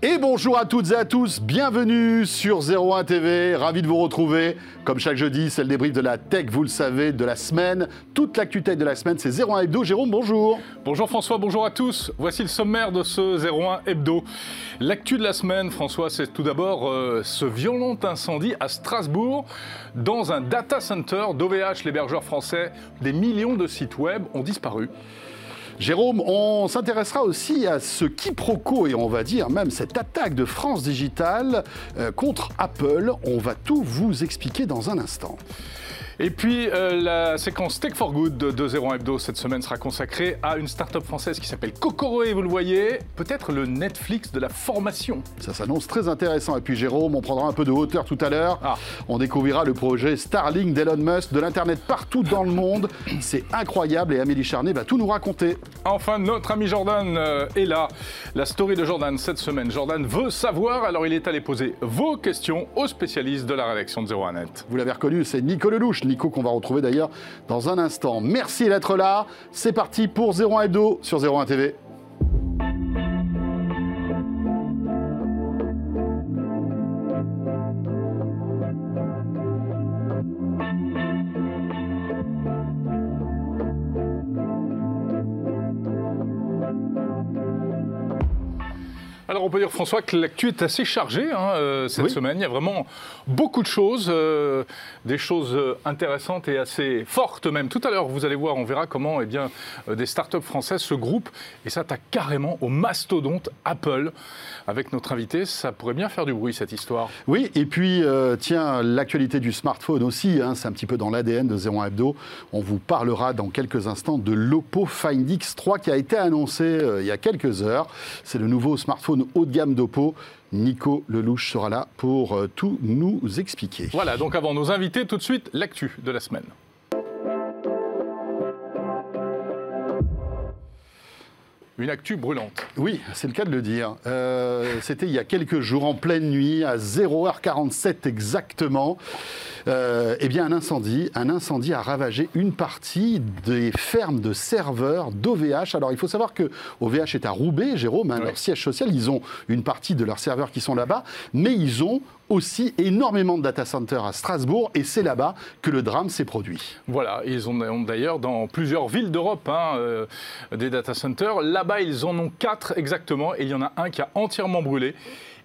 Et bonjour à toutes et à tous, bienvenue sur 01 TV, ravi de vous retrouver. Comme chaque jeudi, c'est le débrief de la tech, vous le savez, de la semaine. Toute l'actu tech de la semaine, c'est 01 Hebdo. Jérôme, bonjour. Bonjour François, bonjour à tous. Voici le sommaire de ce 01 Hebdo. L'actu de la semaine, François, c'est tout d'abord euh, ce violent incendie à Strasbourg dans un data center d'OVH, l'hébergeur français. Des millions de sites web ont disparu. Jérôme, on s'intéressera aussi à ce quiproquo et on va dire même cette attaque de France Digital euh, contre Apple. On va tout vous expliquer dans un instant. Et puis, euh, la séquence Tech for Good de 2.0 Hebdo cette semaine sera consacrée à une start-up française qui s'appelle Kokoroe, vous le voyez, peut-être le Netflix de la formation. Ça s'annonce très intéressant. Et puis, Jérôme, on prendra un peu de hauteur tout à l'heure. Ah. On découvrira le projet Starlink d'Elon Musk, de l'Internet partout dans le monde. C'est incroyable et Amélie Charnet va tout nous raconter. Enfin, notre ami Jordan euh, est là. La story de Jordan cette semaine. Jordan veut savoir, alors il est allé poser vos questions aux spécialistes de la rédaction de 01net. Vous l'avez reconnu, c'est Nico Lelouch. Nico qu'on va retrouver d'ailleurs dans un instant. Merci d'être là. C'est parti pour 01 Hebdo sur 01 TV. Alors on peut dire François que l'actu est assez chargée hein, euh, cette Oui. semaine. Il y a vraiment beaucoup de choses, euh, des choses euh, intéressantes et assez fortes même. Tout à l'heure, vous allez voir, on verra comment eh bien, euh, des startups françaises se groupent et s'attaquent carrément au mastodonte Apple. Avec notre invité, ça pourrait bien faire du bruit cette histoire. Oui, et puis, tiens, l'actualité du smartphone aussi, hein, c'est un petit peu dans l'ADN de 01 Hebdo. On vous parlera dans quelques instants de l'Oppo Find X3 qui a été annoncé il y a quelques heures. C'est le nouveau smartphone haut de gamme d'Oppo. Nico Lelouch sera là pour euh, tout nous expliquer. Voilà, donc avant nos invités, tout de suite, l'actu de la semaine. Une actu brûlante. Oui, c'est le cas de le dire. Euh, C'était il y a quelques jours, en pleine nuit, à 0h47 exactement. Euh, eh bien, un incendie, un incendie a ravagé une partie des fermes de serveurs d'OVH. Alors, il faut savoir que OVH est à Roubaix, Jérôme, hein, leur siège social. Ils ont une partie de leurs serveurs qui sont là-bas, mais ils ont aussi énormément de data centers à Strasbourg, et c'est là-bas que le drame s'est produit. Voilà, ils en ont d'ailleurs dans plusieurs villes d'Europe hein, euh, des data centers. Là-bas, ils en ont quatre exactement, il y en a un qui a entièrement brûlé.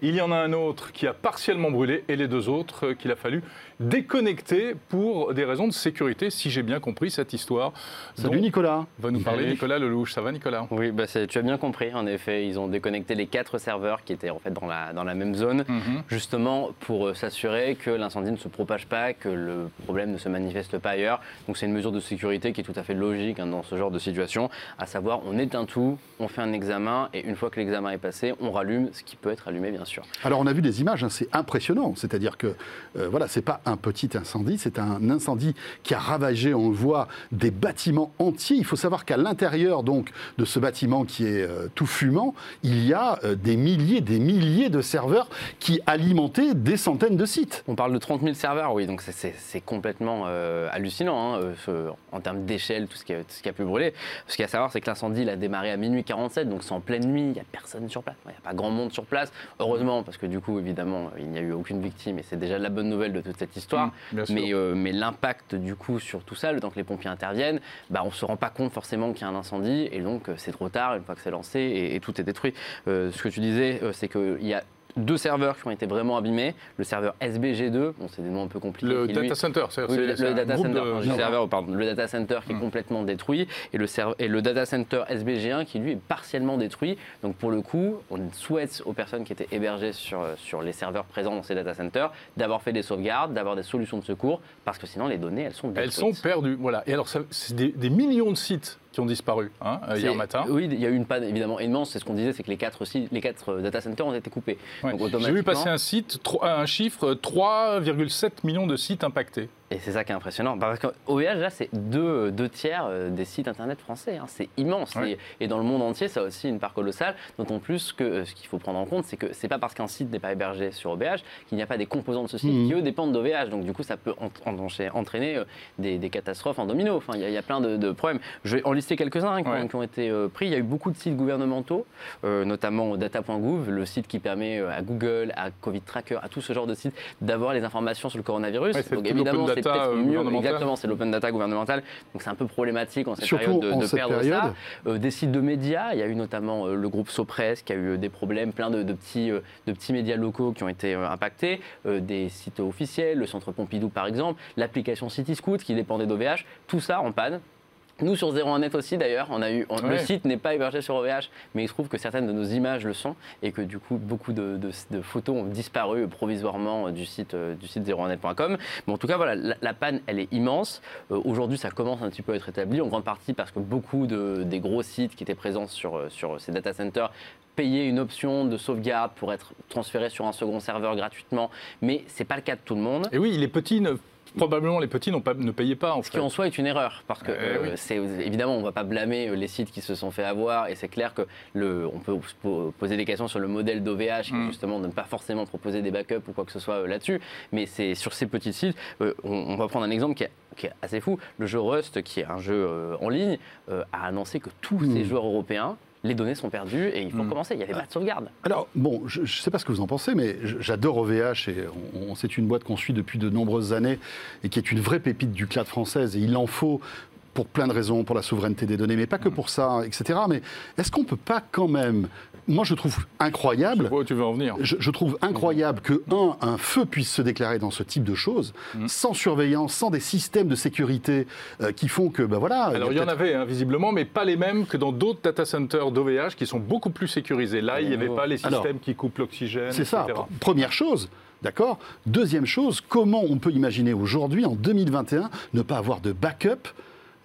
Il y en a un autre qui a partiellement brûlé, et les deux autres euh, qu'il a fallu déconnecter pour des raisons de sécurité, si j'ai bien compris cette histoire. Salut Nicolas. Va nous parler Salut. Nicolas Lelouch. Ça va Nicolas? Oui, bah tu as bien compris. En effet, ils ont déconnecté les quatre serveurs qui étaient en fait dans la, dans la même zone, Mhm. justement pour euh, s'assurer que l'incendie ne se propage pas, que le problème ne se manifeste pas ailleurs. Donc c'est une mesure de sécurité qui est tout à fait logique hein, dans ce genre de situation, à savoir on éteint tout, on fait un examen et une fois que l'examen est passé, on rallume ce qui peut être allumé bien sûr. Alors on a vu des images, hein, c'est impressionnant. C'est-à-dire que euh, voilà, c'est pas un petit incendie, c'est un incendie qui a ravagé, on le voit, des bâtiments entiers. Il faut savoir qu'à l'intérieur donc de ce bâtiment qui est euh, tout fumant, il y a euh, des milliers, des milliers de serveurs qui alimentaient des centaines de sites. On parle de 30 000 serveurs, oui, donc c'est- complètement euh, hallucinant hein, en termes d'échelle, tout, ce qui a- tout ce qui a pu brûler. Ce qu'il y a à savoir, c'est que l'incendie il a démarré à minuit 47, donc c'est en pleine nuit, il n'y a personne sur place, il n'y a pas grand monde sur place. Heureusement, parce que du coup, évidemment, il n'y a eu aucune victime et c'est déjà la bonne nouvelle de toute cette histoire. Mmh, mais euh, mais l'impact du coup sur tout ça, le temps que les pompiers interviennent, bah, on ne se rend pas compte forcément qu'il y a un incendie et donc euh, c'est trop tard une fois que c'est lancé et, et tout est détruit. Euh, ce que tu disais, c'est qu'il y a deux serveurs qui ont été vraiment abîmés. Le serveur SBG2, bon, c'est des noms un peu compliqués. Le lui- data center, c'est oui, le, le data center, de- non, serveur, pardon, le data center qui est Hmm. complètement détruit et le, serve- et le data center SBG1 qui lui est partiellement détruit. Donc pour le coup, on souhaite aux personnes qui étaient hébergées sur, sur les serveurs présents dans ces data centers d'avoir fait des sauvegardes, d'avoir des solutions de secours parce que sinon les données elles sont détruites. Elles sont perdues. Voilà. Et alors, c'est des, des millions de sites qui ont disparu hein, euh, hier matin. Oui, il y a eu une panne évidemment immense. C'est ce qu'on disait, c'est que les quatre, les quatre euh, data centers ont été coupés. Ouais. J'ai vu passer un site, un chiffre, 3,7 millions de sites impactés. Et c'est ça qui est impressionnant. Parce qu'OVH, là, c'est deux, deux tiers euh, des sites internet français. hein. C'est immense. Ouais. Et, et dans le monde entier, ça a aussi une part colossale. D'autant plus que euh, ce qu'il faut prendre en compte, c'est que c'est pas parce qu'un site n'est pas hébergé sur OVH qu'il n'y a pas des composants de ce site Mhm. qui, eux, dépendent d'OVH. Donc, du coup, ça peut en- en- entraîner euh, des, des catastrophes en domino. Enfin, il y, a- il y a plein de, de problèmes. Je vais en lister quelques-uns hein, qui, ont- Ouais. qui ont été euh, pris. Il y a eu beaucoup de sites gouvernementaux, euh, notamment data.gouv, le site qui permet à Google, à Covid Tracker, à tout ce genre de sites d'avoir les informations sur le coronavirus. Ouais, Donc évidemment, c'est data, euh, mieux. Exactement, c'est l'open data gouvernemental. Donc c'est un peu problématique en cette Surtout période de, en de cette perdre période. ça. Euh, des sites de médias, il y a eu notamment euh, le groupe Sopress qui a eu des problèmes, plein de, de petits, euh, de petits médias locaux qui ont été euh, impactés, euh, des sites officiels, le centre Pompidou par exemple, l'application CityScoot qui dépendait d'OVH, tout ça en panne. Nous sur 01net aussi d'ailleurs, on a eu on- le site n'est pas hébergé sur OVH, mais il se trouve que certaines de nos images le sont et que du coup beaucoup de, de- de photos ont disparu provisoirement euh, du site euh, du site 01net.com. Mais en tout cas voilà, la, la panne elle est immense. Euh, Aujourd'hui ça commence un petit peu à être établi en grande partie parce que beaucoup de, des gros sites qui étaient présents sur sur ces data centers payer une option de sauvegarde pour être transféré sur un second serveur gratuitement, mais c'est pas le cas de tout le monde. Et oui, les petits, ne- probablement les petits n'ont pas, ne payaient pas en Ce fait. qui en soi est une erreur, parce que Eh euh, oui. c'est évidemment on ne va pas blâmer euh, les sites qui se sont fait avoir, et c'est clair que le, on peut se po- poser des questions sur le modèle d'OVH, qui est Mm. justement de ne pas forcément proposer des backups ou quoi que ce soit euh, là-dessus, mais c'est sur ces petits sites, euh, on, on va prendre un exemple qui est, qui est assez fou. Le jeu Rust, qui est un jeu euh, en ligne, euh, a annoncé que tous Mm. ces joueurs européens les données sont perdues et il faut Mm. recommencer. Il n'y avait pas de sauvegarde. Alors, bon, je ne sais pas ce que vous en pensez, mais j'adore OVH et c'est une boîte qu'on suit depuis de nombreuses années et qui est une vraie pépite du cloud française et il en faut pour plein de raisons, pour la souveraineté des données, mais pas que pour ça, etc. Mais est-ce qu'on ne peut pas quand même, moi je trouve incroyable, Je où tu veux en venir. je, je trouve incroyable que, un, un feu puisse se déclarer dans ce type de choses, Mm. sans surveillance, sans des systèmes de sécurité euh, qui font que, ben voilà. Alors il y en avait hein, visiblement, mais pas les mêmes que dans d'autres data centers d'OVH qui sont beaucoup plus sécurisés. Là, il n'y avait pas les systèmes Alors, qui coupent l'oxygène, C'est ça, première chose. D'accord Deuxième chose, comment on peut imaginer aujourd'hui, en 2021, ne pas avoir de backup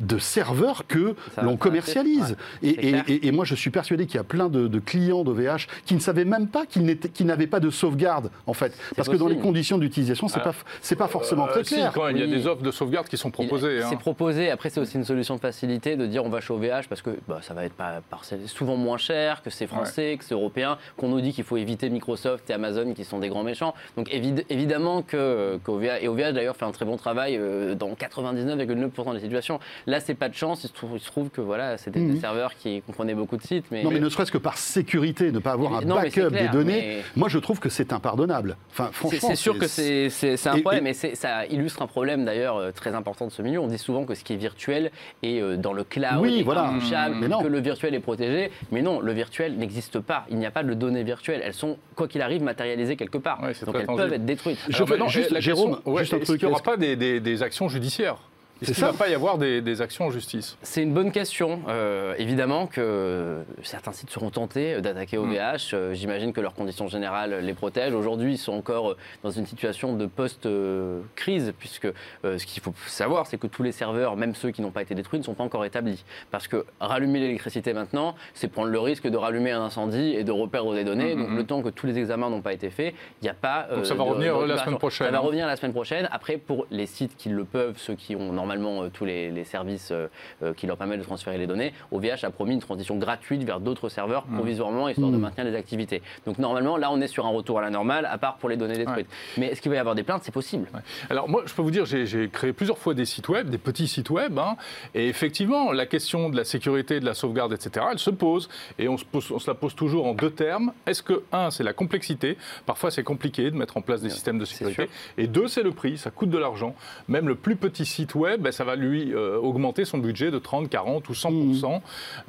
de serveurs que l'on commercialise. Et, clair. et- et- et moi, je suis persuadé qu'il y a plein de, de clients d'OVH qui ne savaient même pas qu'ils n'étaient- qu'ils n'avaient pas de sauvegarde, en fait. Parce que dans les conditions d'utilisation, c'est Ah. pas, c'est pas forcément Euh, très si, clair. quand même, il y a Oui. des offres de sauvegarde qui sont proposées. Hein. C'est proposé. Après, c'est aussi une solution de facilité de dire on va chez OVH parce que bah, ça va être pas, souvent moins cher, que c'est français, que c'est européen, qu'on nous dit qu'il faut éviter Microsoft et Amazon qui sont des grands méchants. Donc évid- évidemment que qu'OVH, et OVH d'ailleurs fait un très bon travail euh, dans 99,9% des situations. Là, c'est pas de chance. Il se trouve, il se trouve que voilà, c'était Mhm. des serveurs qui comprenaient beaucoup de sites. Mais, Non, mais ne serait-ce que par sécurité, ne pas avoir un Non, mais backup clair, des données, mais- moi je trouve que c'est impardonnable. Enfin, C'est- franchement, C'est sûr que c'est un Et- problème, et- et, c'est- ça illustre un problème d'ailleurs euh, très important de ce milieu. On dit souvent que ce qui est virtuel est euh, dans le cloud, Oui, est voilà. Mais non. que le virtuel est protégé. Mais non, le virtuel n'existe pas. Il n'y a pas de données virtuelles. Elles sont, quoi qu'il arrive, matérialisées quelque part. Ouais, c'est Donc elles tangible. peuvent être détruites. Je Alors juste, la question, Jérôme, ouais, juste un truc, qu'il n'y aura pas des, des- des actions judiciaires? Est-ce qu'il ne va pas y avoir des, des actions en justice? C'est une bonne question. Euh, évidemment que certains sites seront tentés d'attaquer Mm. OVH. Euh, J'imagine que leurs conditions générales les protègent. Aujourd'hui, ils sont encore dans une situation de post-crise, puisque euh, ce qu'il faut savoir, c'est que tous les serveurs, même ceux qui n'ont pas été détruits, ne sont pas encore établis. Parce que rallumer l'électricité maintenant, c'est prendre le risque de rallumer un incendie et de reperdre des données. Mm, Donc mm, le temps que tous les examens n'ont pas été faits, il n'y a pas. Donc ça va de- revenir, de la semaine prochaine, Ça va hein. revenir la semaine prochaine. Après, pour les sites qui le peuvent, ceux qui ont normalement euh, tous les, les services euh, euh, qui leur permettent de transférer les données, OVH a promis une transition gratuite vers d'autres serveurs Mm. provisoirement, histoire de Mm. maintenir les activités. Donc normalement, là, on est sur un retour à la normale, à part pour les données détruites. Mais est-ce qu'il va y avoir des plaintes? C'est possible. Alors moi, je peux vous dire, j'ai créé plusieurs fois des sites web, des petits sites web, hein, et effectivement, la question de la sécurité, de la sauvegarde, etc., elle se pose, et on se, pose- on se la pose toujours en deux termes. Est-ce que, un, c'est la complexité, parfois c'est compliqué de mettre en place des systèmes de sécurité, et deux, c'est le prix, ça coûte de l'argent. Même le plus petit site web, ben, ça va lui euh, augmenter son budget de 30, 40 ou 100%.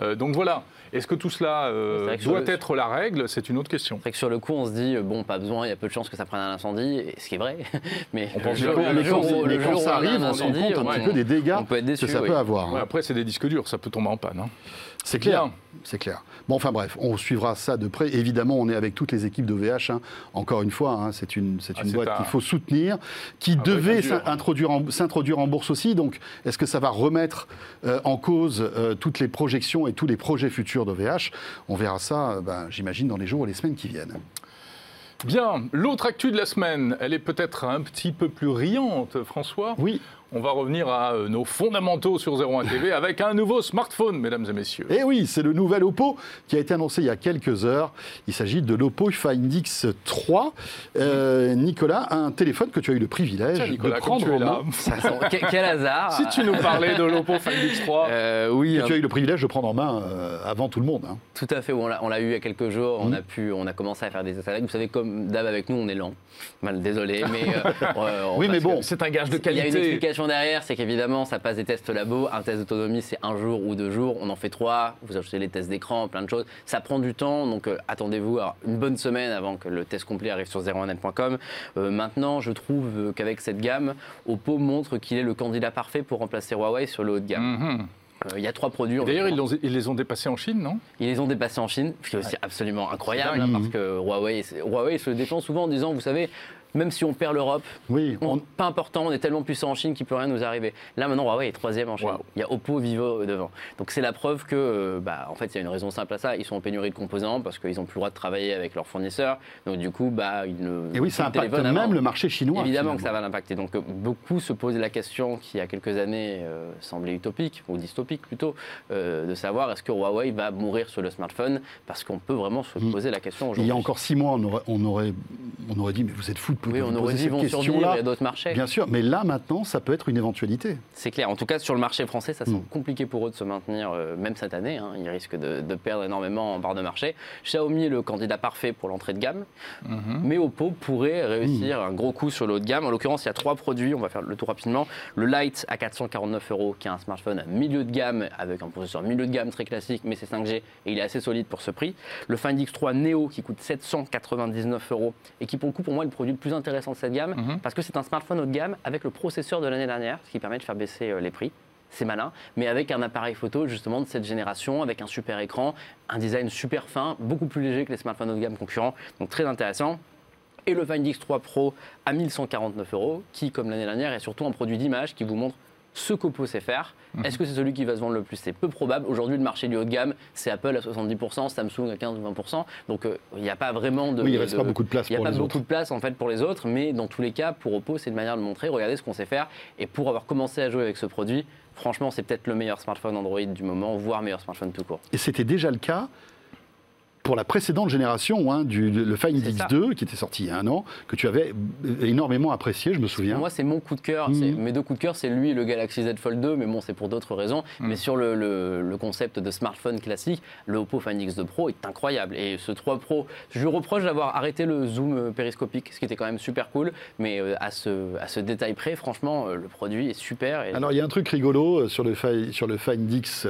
Euh, donc voilà, est-ce que tout cela euh, doit le- être la règle? C'est une autre question. C'est vrai que sur le coup, on se dit, euh, bon, pas besoin, il y a peu de chances que ça prenne un incendie, et ce qui est vrai. Mais On pense le jour- le où- mais le quand jour où ça arrive, on se rend incendie, compte un petit peu des dégâts on peut être déçu, que ça oui. peut avoir. Ouais, après, c'est des disques durs, ça peut tomber en panne. hein. C'est clair, c'est clair. Bon, enfin bref, on suivra ça de près. Évidemment, on est avec toutes les équipes d'OVH. hein. Encore une fois, hein, c'est une, c'est Ah, une boîte un- qu'il faut soutenir, qui Ah, devait introduire en- s'introduire en, bourse aussi. Donc, est-ce que ça va remettre euh, en cause euh, toutes les projections et tous les projets futurs d'OVH On verra ça, euh, ben, j'imagine, dans les jours et les semaines qui viennent. Bien, l'autre actu de la semaine, elle est peut-être un petit peu plus riante, François. Oui. On va revenir à euh, nos fondamentaux sur 01 TV avec un nouveau smartphone, mesdames et messieurs. Et Eh oui, c'est le nouvel Oppo qui a été annoncé il y a quelques heures. Il s'agit de l'Oppo Find X3. Euh, Nicolas, un téléphone que tu as eu le privilège Tiens, Nicolas, de prendre tu es en main. Quel, quel hasard Si tu nous parlais de l'Oppo Find X3, Euh, oui, Que un- tu as eu le privilège de prendre en main euh, avant tout le monde. hein. tout à fait. On l'a eu il y a quelques jours. On a pu, on a commencé à faire des essais avec. Vous savez, comme d'hab avec nous, on est lent. Mal, désolé, mais Oui, mais bon. c'est un gage de Il y a une qualité. Derrière, c'est qu'évidemment, ça passe des tests labo. Un test d'autonomie, c'est un jour ou deux jours. On en fait trois. Vous ajoutez les tests d'écran, plein de choses. Ça prend du temps, donc euh, attendez-vous à une bonne semaine avant que le test complet arrive sur 01net.com. Euh, maintenant, je trouve qu'avec cette gamme, Oppo montre qu'il est le candidat parfait pour remplacer Huawei sur le haut de gamme. Mhm. Euh, Il y a trois produits. D'ailleurs, ils, les ont dépassés en Chine, non? Ils les ont dépassés en Chine, ce qui est aussi absolument incroyable, hein, parce que Huawei, Huawei se défend souvent en disant, vous savez, même si on perd l'Europe, Oui, on- on- pas important, on est tellement puissant en Chine qu'il peut rien nous arriver. Là maintenant, Huawei est troisième en Chine. Wow. Il y a Oppo, Vivo euh, devant. Donc c'est la preuve que, euh, bah, en fait, il y a une raison simple à ça. Ils sont en pénurie de composants parce qu'ils n'ont plus le droit de travailler avec leurs fournisseurs. Donc du coup, bah, ils ne. et oui, ça impacte avant. même le marché chinois. Évidemment que ça va l'impacter. Donc euh, beaucoup se posaient la question qui, il y a quelques années, euh, semblait utopique, ou dystopique plutôt, euh, de savoir est-ce que Huawei va mourir sur le smartphone Parce qu'on peut vraiment se Mm. poser la question Il aujourd'hui. y a encore six mois, on aurait, on aurait, on aurait dit, mais vous êtes fous Oui, de on aurait dit vont survivre, il y a d'autres marchés. Bien sûr, mais là maintenant, ça peut être une éventualité. C'est clair. En tout cas, sur le marché français, ça semble Mm. compliqué pour eux de se maintenir, euh, même cette année. hein. Ils risquent de, de perdre énormément en barre de marché. Xiaomi est le candidat parfait pour l'entrée de gamme, Mhm. mais Oppo pourrait réussir un gros coup sur le haut de gamme. En l'occurrence, il y a trois produits. On va faire le tour rapidement. Le Lite à 449 euros, qui est un smartphone à milieu de gamme avec un processeur milieu de gamme très classique, mais c'est 5G et il est assez solide pour ce prix. Le Find X3 Neo qui coûte 799 euros et qui, pour le coup, pour moi, est le produit le plus intéressant de cette gamme Mhm. parce que c'est un smartphone haut de gamme avec le processeur de l'année dernière, ce qui permet de faire baisser euh, les prix. C'est malin, mais avec un appareil photo justement de cette génération, avec un super écran, un design super fin, beaucoup plus léger que les smartphones haut de gamme concurrents, donc très intéressant. Et le Find X3 Pro à 1149 euros, qui, comme l'année dernière, est surtout un produit d'image qui vous montre ce qu'Oppo sait faire. Est-ce que c'est celui qui va se vendre le plus? C'est peu probable. Aujourd'hui, le marché du haut de gamme, c'est Apple à 70%, Samsung à 15 ou 20%. Donc, euh, il n'y a pas vraiment de. oui, il reste de- pas beaucoup de place il n'y a pour pas les beaucoup autres. de place en fait pour les autres, mais dans tous les cas, pour Oppo, c'est une manière de montrer, regardez ce qu'on sait faire. Et pour avoir commencé à jouer avec ce produit, franchement, c'est peut-être le meilleur smartphone Android du moment, voire meilleur smartphone tout court. Et c'était déjà le cas pour la précédente génération, hein, du, le Find C'est ça. X2, qui était sorti il y a un an, que tu avais énormément apprécié, je me souviens. Pour moi, c'est mon coup de cœur. C'est- Mes deux coups de cœur, c'est lui et le Galaxy Z Fold 2, mais bon, c'est pour d'autres raisons. Mhm. Mais sur le, le- le concept de smartphone classique, le Oppo Find X2 Pro est incroyable. Et ce 3 Pro, je lui reproche d'avoir arrêté le zoom euh, périscopique, ce qui était quand même super cool. Mais euh, à, ce, à ce détail près, franchement, euh, le produit est super. Et Alors, il y a un truc rigolo sur le, sur le Find X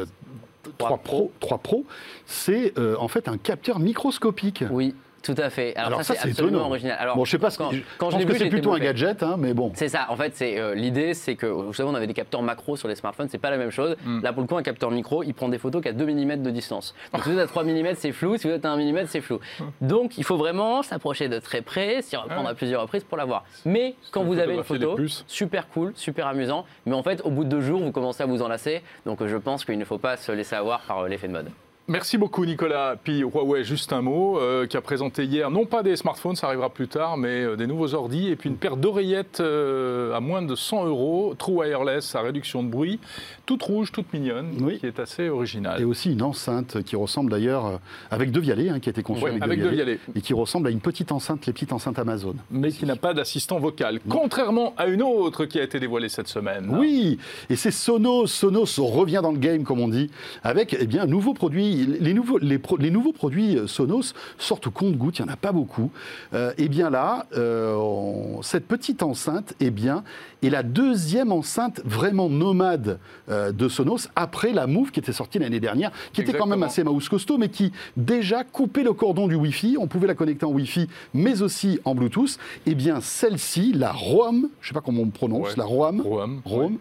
3 Pro, 3 Pro c'est euh, en fait un capteur microscopique. oui, tout à fait. Alors, Alors ça, ça, c'est absolument étonnant. original. Alors, bon, je sais pas, ce quand, que- je quand pense je l'ai que c'est plutôt un gadget, hein, mais bon. C'est ça, en fait, c'est euh, l'idée, c'est que, vous savez, on avait des capteurs macro sur les smartphones, c'est pas la même chose. Mm. Là, pour le coup, un capteur micro, il prend des photos qu'à 2 mm de distance. Donc, si vous êtes à 3 mm, c'est flou, si vous êtes à 1 mm, c'est flou. Donc, il faut vraiment s'approcher de très près, s'y reprendre Ah. à plusieurs reprises pour la voir. Mais quand vous avez une photo, super cool, super amusant, mais en fait, au bout de deux jours, vous commencez à vous enlacer. Donc, je pense qu'il ne faut pas se laisser avoir par euh, l'effet de mode. Merci beaucoup Nicolas. Puis Huawei, juste un mot, euh, qui a présenté hier, non pas des smartphones, ça arrivera plus tard, mais euh, des nouveaux ordis et puis une paire d'oreillettes euh, à moins de 100 euros, True Wireless à réduction de bruit, toute rouge, toute mignonne, Oui. qui est assez originale. Et aussi une enceinte qui ressemble d'ailleurs, avec deux vialets, hein, qui a été conçue Ouais, avec, avec deux deux vialets, vialets. et qui ressemble à une petite enceinte, les petites enceintes Amazon. mais qui n'a pas d'assistant vocal, contrairement à une autre qui a été dévoilée cette semaine. Oui, et c'est Sonos. Sonos revient dans le game, comme on dit, avec eh bien, un nouveau produit. Les nouveaux, les pro- les nouveaux produits euh, Sonos sortent au compte-gouttes, il n'y en a pas beaucoup. Euh, et bien là, euh, on- cette petite enceinte eh bien, est la deuxième enceinte vraiment nomade euh, de Sonos, après la Move qui était sortie l'année dernière, qui était quand même assez mouse costaud, mais qui déjà coupait le cordon du Wi-Fi. On pouvait la connecter en Wi-Fi, mais aussi en Bluetooth. Et bien celle-ci, la ROM, je ne sais pas comment on prononce, Ouais. la ROM, Roam. Rome,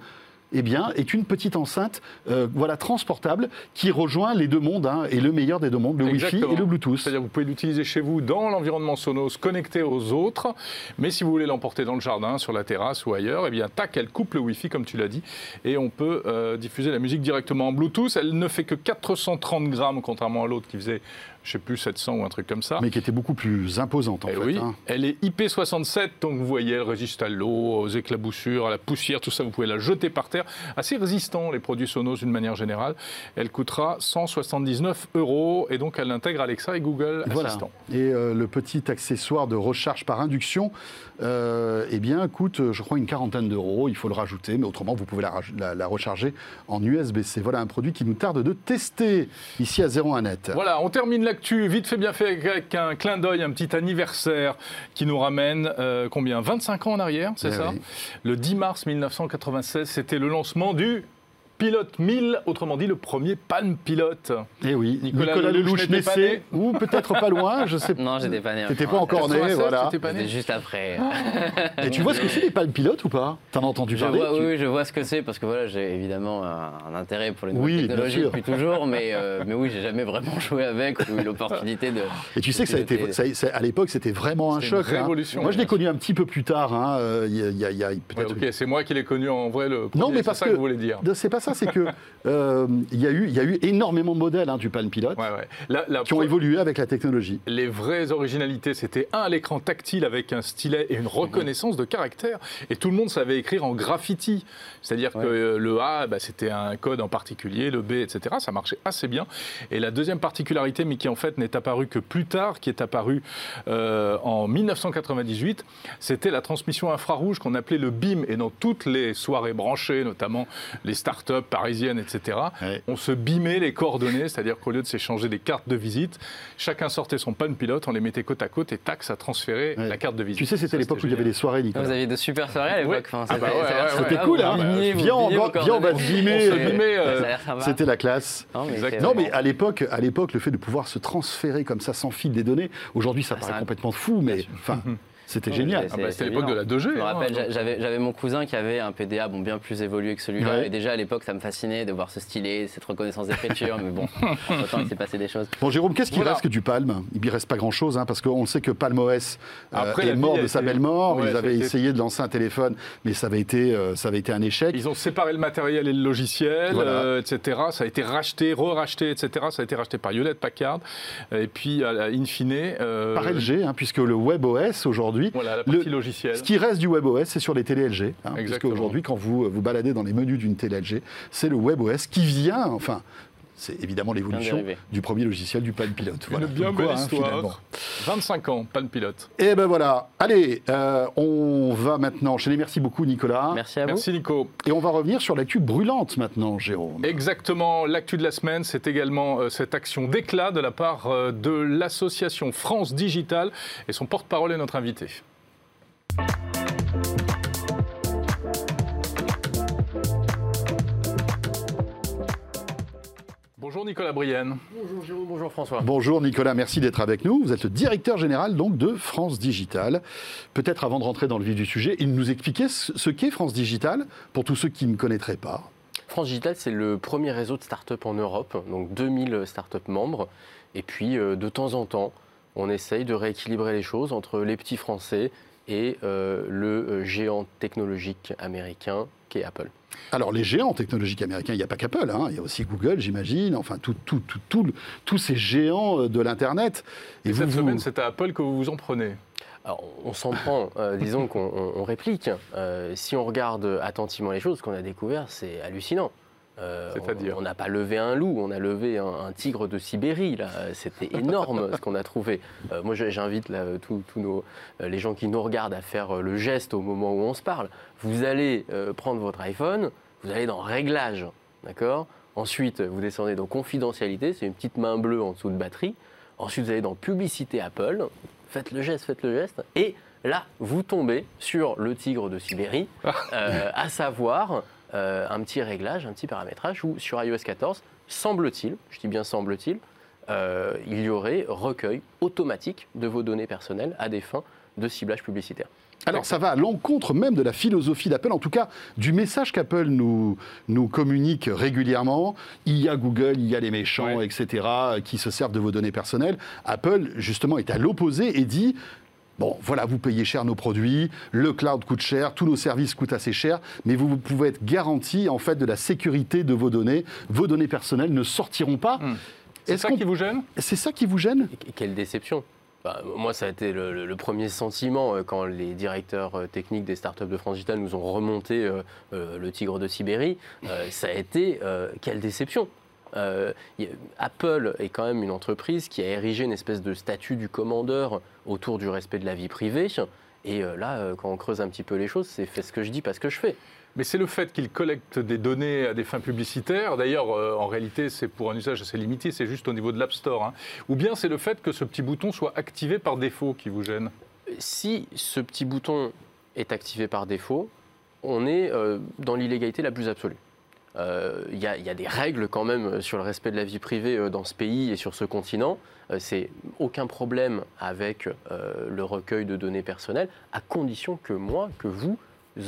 eh bien, est une petite enceinte euh, voilà, transportable qui rejoint les deux mondes, hein, et le meilleur des deux mondes, le Wi-Fi et le Bluetooth. C'est-à-dire que vous pouvez l'utiliser chez vous dans l'environnement Sonos connecté aux autres, mais si vous voulez l'emporter dans le jardin, sur la terrasse ou ailleurs, eh bien tac, elle coupe le Wi-Fi comme tu l'as dit, et on peut euh, diffuser la musique directement en Bluetooth. Elle ne fait que 430 grammes, contrairement à l'autre qui faisait je sais plus, 700 ou un truc comme ça. Mais qui était beaucoup plus imposante en Eh fait. oui, hein. elle est IP67, donc vous voyez, elle résiste à l'eau, aux éclaboussures, à la poussière, tout ça, vous pouvez la jeter par terre. Assez résistant, les produits Sonos d'une manière générale. Elle coûtera 179 euros et donc elle intègre Alexa et Google Voilà. Assistant. Et euh, le petit accessoire de recharge par induction, euh, eh bien, coûte, je crois, une quarantaine d'euros. Il faut le rajouter, mais autrement, vous pouvez la, la- la recharger en USB-C. Voilà un produit qui nous tarde de tester ici à 01 Net. Voilà, on termine l'actu vite fait bien fait avec- un clin d'œil, un petit anniversaire qui nous ramène euh, combien? 25 ans en arrière, c'est Eh ça? oui. Le 10 mars 1996, c'était le lancement du Pilote 1000, autrement dit le premier Palm Pilot. Eh oui, Nicolas Nicolas, Lelouch né ou peut-être pas loin, je sais Non, j'étais pas né. T'étais pas encore né, 96, voilà. C'était juste après. Et tu vois ce que c'est les palmes pilotes ou pas? T'en as entendu Je parler vois, Tu- oui, oui, je vois ce que c'est parce que voilà, j'ai évidemment un, un intérêt pour les Oui, nouvelles bien technologies depuis toujours, mais, euh, mais oui, j'ai jamais vraiment joué avec ou eu l'opportunité de. Et tu sais que ça a été, ça ça- à l'époque, c'était vraiment un C'est une choc. hein. révolution, Moi, je l'ai connu un petit peu plus tard. hein, Il y a, a- Ouais, ok, c'est moi qui l'ai connu en vrai le premier, Non, mais c'est parce ça que, que vous voulez dire. Non, c'est pas ça. C'est que euh, il y a eu, il y a eu énormément de modèles hein, du Palm Pilot Ouais, ouais. La- la qui ont évolué avec la technologie. Les vraies originalités, c'était un, l'écran tactile avec un stylet et une reconnaissance de caractère. Et tout le monde savait écrire en graffiti. C'est-à-dire que euh, le A, bah, c'était un code en particulier, le B, etc. Ça marchait assez bien. Et la deuxième particularité, mais qui en fait n'est apparue que plus tard, qui est apparue euh, en 1998, c'était la transmission infrarouge qu'on appelait le BIM. Et dans toutes les soirées branchées, notamment les start-up parisiennes, etc., Ouais. on se bimait les coordonnées, c'est-à-dire qu'au lieu de s'échanger des cartes de visite, chacun sortait son Palm Pilot, on les mettait côte à côte et tac, ça transférait Ouais. la carte de visite. Tu sais, c'était l'époque où il y avait les soirées, Vous Nicolas. aviez de super soirées à l'époque. Ouais. Enfin, Ah bah ouais. C'était cool, Vous hein. bimiez, vous Viens, on va- vos viens, on va coordonnées. bimer, On se euh, euh. C'était la classe. Non, mais Exactement. Non, mais à l'époque, à l'époque, le fait de pouvoir se transférer comme ça sans fil des données, aujourd'hui, ça Ah, paraît complètement fou, mais enfin, c'était génial. Ah bah, c'était l'époque de la 2G. Je me hein, rappelle, j'avais mon cousin qui avait un PDA bon, bien plus évolué que celui-là. Ouais. Et déjà à l'époque, ça me fascinait de voir ce stylet, cette reconnaissance d'écriture. mais bon, autant il s'est passé des choses. Bon, Jérôme, qu'est-ce qui Voilà. reste que du Palm Il ne reste pas grand-chose, hein, parce qu'on sait que Palm OS euh, Après, la est mort de sa belle mort. Ouais, Ils avaient essayé de lancer un téléphone, mais ça avait été, euh, ça avait été un échec. Ils ont séparé le matériel et le logiciel, Voilà. euh, etc. Ça a été racheté, re-racheté, etc. Ça a été racheté par Hewlett Packard. Et puis, in fine. euh, Par LG, hein, puisque le WebOS aujourd'hui, Voilà, la Le- partie logicielle. ce qui reste du WebOS, c'est sur les télé LG. Hein, puisque Exactement. aujourd'hui, quand vous vous baladez dans les menus d'une télé LG, c'est le WebOS qui vient, enfin, c'est évidemment l'évolution du premier logiciel du Palm Pilot. Voilà. Une bien Comme belle quoi, hein, histoire. finalement. 25 ans, le pilote. Et ben voilà. Allez, euh, on va maintenant enchaîner. Merci beaucoup, Nicolas. Merci à vous. Merci Nico. Et on va revenir sur l'actu brûlante maintenant, Jérôme. Exactement, l'actu de la semaine, c'est également euh, cette action d'éclat de la part euh, de l'association France Digital et son porte-parole est notre invité. Bonjour Nicolas Brienne. Bonjour Jérôme, bonjour François. Bonjour Nicolas, merci d'être avec nous. Vous êtes le directeur général donc de France Digital. Peut-être avant de rentrer dans le vif du sujet, il nous expliquait ce qu'est France Digital pour tous ceux qui ne connaîtraient pas. France Digital, c'est le premier réseau de start-up en Europe, donc 2000 start-up membres. Et puis, euh, de temps en temps, on essaye de rééquilibrer les choses entre les petits Français et euh, le euh, géant technologique américain qu'est Apple. Alors les géants technologiques américains, il n'y a pas qu'Apple, hein, il y a aussi Google, j'imagine, enfin tout, tout, tout, tous ces géants euh, de l'Internet. Et cette vous- semaine, c'est à Apple que vous vous en prenez. Alors, on s'en prend, euh, disons qu'on on- on réplique. Euh, si on regarde attentivement les choses, ce qu'on a découvert, c'est hallucinant. Euh, C'est-à-dire on- n'a pas levé un loup, on a levé un, un tigre de Sibérie. là. C'était énorme ce qu'on a trouvé. Euh, moi, j'invite tous nos, euh, les gens qui nous regardent à faire le geste au moment où on se parle. Vous allez euh, prendre votre iPhone, vous allez dans Réglages, d'accord? Ensuite, vous descendez dans Confidentialité, c'est une petite main bleue en dessous de batterie. Ensuite, vous allez dans Publicité Apple, faites le geste, faites le geste, et là, vous tombez sur le tigre de Sibérie, à savoir euh, un petit réglage, un petit paramétrage où sur iOS 14, semble-t-il, je dis bien semble-t-il, euh, il y aurait recueil automatique de vos données personnelles à des fins de ciblage publicitaire. Alors ça va à l'encontre même de la philosophie d'Apple, en tout cas du message qu'Apple nous, nous communique régulièrement. Il y a Google, il y a les méchants, Ouais. etc., qui se servent de vos données personnelles. Apple, justement, est à l'opposé et dit... Bon, voilà, vous payez cher nos produits, le cloud coûte cher, tous nos services coûtent assez cher, mais vous, vous pouvez être garanti en fait de la sécurité de vos données. Vos données personnelles ne sortiront pas. Hmm. C'est ça qui vous gêne? C'est ça qui vous gêne? Et Quelle déception Bah, Moi, ça a été le, le- le premier sentiment euh, quand les directeurs euh, techniques des startups de France Digital nous ont remonté euh, euh, le tigre de Sibérie. Euh, ça a été euh, quelle déception Euh, Apple est quand même une entreprise qui a érigé une espèce de statut du commandeur autour du respect de la vie privée. Et euh, là, euh, quand on creuse un petit peu les choses, c'est fais ce que je dis, pas ce que je fais. Mais c'est le fait qu'il collecte des données à des fins publicitaires. D'ailleurs, euh, en réalité, c'est pour un usage assez limité, c'est juste au niveau de l'App Store. hein. Ou bien c'est le fait que ce petit bouton soit activé par défaut qui vous gêne? si ce petit bouton est activé par défaut, on est euh, dans l'illégalité la plus absolue. Euh, Il y, a- il y a des règles quand même euh, sur le respect de la vie privée euh, dans ce pays et sur ce continent. Euh, C'est aucun problème avec euh, le recueil de données personnelles, à condition que moi, que vous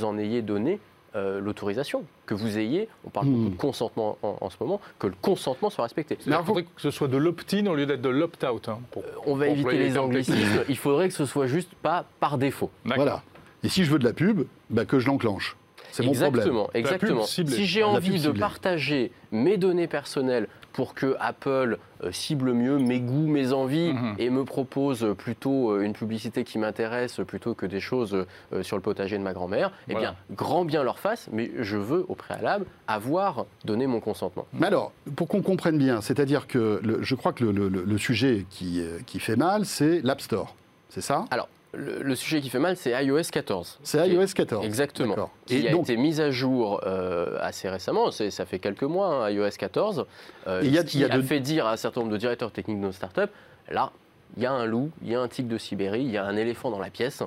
en ayez donné euh, l'autorisation, que vous ayez, on parle Hmm. beaucoup de consentement en, en ce moment, que le consentement soit respecté. Il faudrait que ce soit de l'opt-in au lieu d'être de l'opt-out. hein, On va éviter les anglicismes, il faudrait que ce soit juste pas par défaut. Voilà. Et si je veux de la pub, bah, que je l'enclenche. C'est mon problème. Exactement, exactement. Si j'ai envie de partager mes données personnelles pour que Apple euh, cible mieux mes goûts, mes envies Mhm. et me propose plutôt euh, une publicité qui m'intéresse plutôt que des choses euh, sur le potager de ma grand-mère, eh bien, grand bien leur face, mais je veux au préalable avoir donné mon consentement. Mais alors, pour qu'on comprenne bien, c'est-à-dire que le- je crois que le, le- le- le sujet qui, euh, qui fait mal, c'est l'App Store. C'est ça? Alors, le, le sujet qui fait mal, c'est iOS 14. C'est iOS 14. Exactement. Qui Et a donc, été mise à jour euh, assez récemment, ça fait quelques mois, hein, iOS 14, euh, y a- ce qui il y a a de- fait dire à un certain nombre de directeurs techniques de nos startups, là, il y a un loup, il y a un tigre de Sibérie, il y a un éléphant dans la pièce,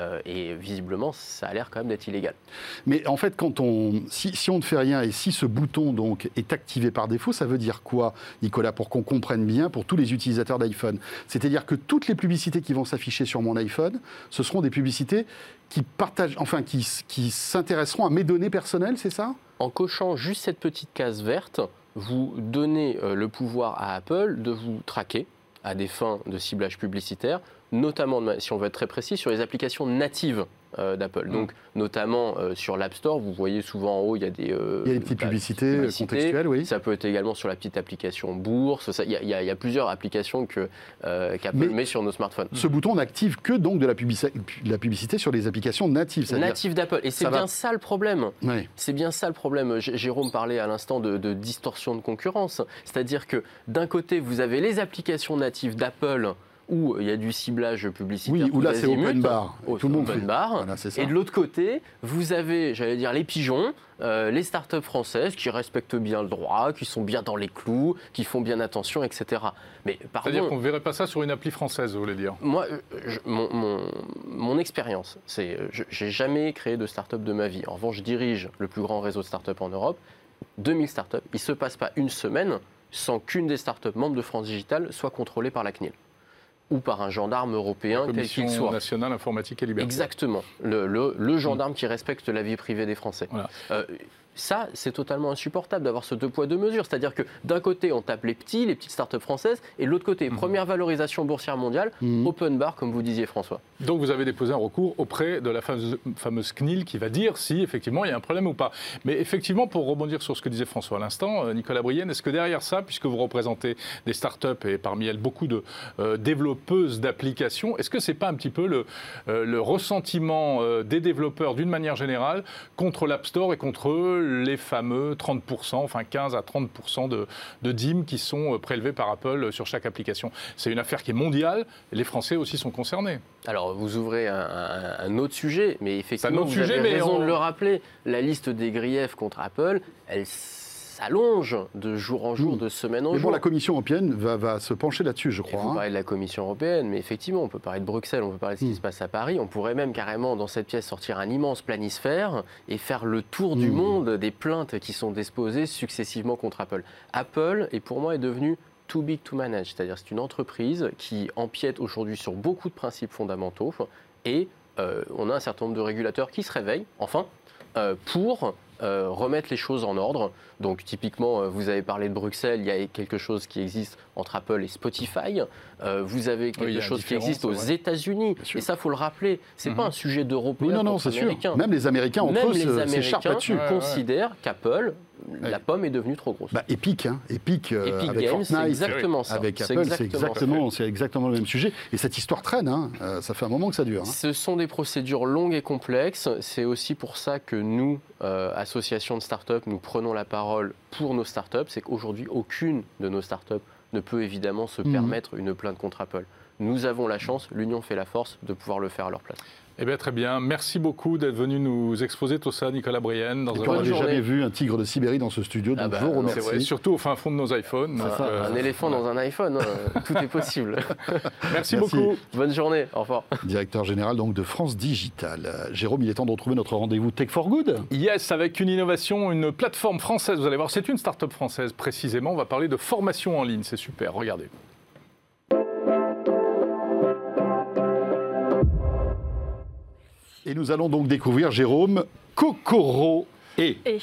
euh, et visiblement, ça a l'air quand même d'être illégal. mais en fait, quand on, si, si on ne fait rien et si ce bouton donc est activé par défaut, ça veut dire quoi, Nicolas, pour qu'on comprenne bien pour tous les utilisateurs d'iPhone? C'est-à-dire que toutes les publicités qui vont s'afficher sur mon iPhone, ce seront des publicités qui partagent, enfin, qui, qui s'intéresseront à mes données personnelles, c'est ça? En cochant juste cette petite case verte, vous donnez euh, le pouvoir à Apple de vous traquer à des fins de ciblage publicitaire, notamment, si on veut être très précis, sur les applications natives euh, d'Apple. Mm. Donc, notamment euh, sur l'App Store, vous voyez souvent en haut, il y a des, euh, Il y a des petites bah, publicités publicités. contextuelles, oui. Ça peut être également sur la petite application Bourse. Ça, Il y, a- il y a- plusieurs applications que, qu'Apple Mais- met sur nos smartphones. Ce bouton n'active que donc de la, publici- la publicité sur les applications natives. c'est-à-dire- Native d'Apple. Et c'est va- bien ça le problème. C'est bien ça le problème. Jérôme parlait à l'instant de, de distorsion de concurrence. C'est-à-dire que d'un côté, vous avez les applications natives d'Apple où il y a du ciblage publicitaire. Oui, où là c'est open bar. au- Tout le monde open fait. bar. Voilà, c'est ça. Et de l'autre côté, vous avez, j'allais dire, les pigeons, euh, les startups françaises qui respectent bien le droit, qui sont bien dans les clous, qui font bien attention, etc. Mais C'est-à-dire qu'on ne verrait pas ça sur une appli française, vous voulez dire? Moi, je- mon, mon- mon expérience, c'est, je j'ai jamais créé de start-up de ma vie. En revanche, je dirige le plus grand réseau de start-up en Europe, 2000 start-up. Il ne se passe pas une semaine sans qu'une des start-up membres de France Digital soit contrôlée par la CNIL ou par un gendarme européen, quel Commission qu'il soit. nationale informatique et liberté. Exactement, le, le- le gendarme qui respecte la vie privée des Français. Voilà. Euh, ça, c'est totalement insupportable d'avoir ce deux poids, deux mesures. C'est-à-dire que d'un côté, on tape les petits, les petites startups françaises, et de l'autre côté, première valorisation boursière mondiale, Mhm. open bar, comme vous disiez, François. Donc vous avez déposé un recours auprès de la fameuse, fameuse CNIL qui va dire si effectivement il y a un problème ou pas. Mais effectivement, pour rebondir sur ce que disait François à l'instant, euh, Nicolas Brienne, est-ce que derrière ça, puisque vous représentez des startups et parmi elles beaucoup de euh, développeuses d'applications, est-ce que c'est pas un petit peu le, euh, le ressentiment euh, des développeurs d'une manière générale contre l'App Store et contre les fameux 30%, enfin 15 à 30% de, de DIM qui sont euh, prélevés par Apple sur chaque application? C'est une affaire qui est mondiale les Français aussi sont concernés. Alors, vous ouvrez un, un- un autre sujet, mais effectivement, autre vous sujet, avez mais raison on- de le rappeler. La liste des griefs contre Apple, elle s'allonge de jour en jour, Mm. de semaine en Mais bon, jour. la Commission européenne va, va se pencher là-dessus, je crois. vous hein. parlez de la Commission européenne, mais effectivement, on peut parler de Bruxelles, on peut parler de ce qui Mm. se passe à Paris. On pourrait même carrément, dans cette pièce, sortir un immense planisphère et faire le tour du Mm. monde des plaintes qui sont déposées successivement contre Apple. Apple, et pour moi, est devenu too big to manage, c'est-à-dire c'est une entreprise qui empiète aujourd'hui sur beaucoup de principes fondamentaux et euh, on a un certain nombre de régulateurs qui se réveillent, enfin, euh, pour remettre les choses en ordre. Donc typiquement, euh, vous avez parlé de Bruxelles, il y a quelque chose qui existe entre Apple et Spotify. Euh, vous avez quelque chose qui existe aux. États-Unis. Et ça, faut le rappeler. C'est Mhm. pas un sujet d'Européens Oui, non, non, c'est sûr. Même les Américains entre Même eux les Américains considèrent qu'Apple la pomme est devenue trop grosse. Bah, Epic, hein, Epic, euh, Epic avec Games, c'est Fortnite, exactement ça. avec Apple, c'est exactement exactement, c'est exactement le même sujet. Et cette histoire traîne, hein, euh, ça fait un moment que ça dure. hein. Ce sont des procédures longues et complexes. C'est aussi pour ça que nous, euh, association de start-up, nous prenons la parole pour nos start-up. C'est qu'aujourd'hui, aucune de nos start-up ne peut évidemment se Mhm. permettre une plainte contre Apple. Nous avons la chance, l'union fait la force, de pouvoir le faire à leur place. Eh bien, très bien. Merci beaucoup d'être venu nous exposer tout ça, Nicolas Brienne. Dans on n'avait jamais vu un tigre de Sibérie dans ce studio, donc Ah bah, je vous vrai, surtout au fin fond de nos iPhones. Euh, un éléphant dans un iPhone, hein, tout est possible. Merci, Merci. beaucoup. Bonne journée, au revoir. Directeur général donc de France Digital. Jérôme, il est temps de retrouver notre rendez-vous Tech for Good. Yes, avec une innovation, une plateforme française. Vous allez voir, c'est une start-up française précisément. On va parler de formation en ligne. C'est super. Regardez. Et nous allons donc découvrir, Jérôme, Kokoro et. Et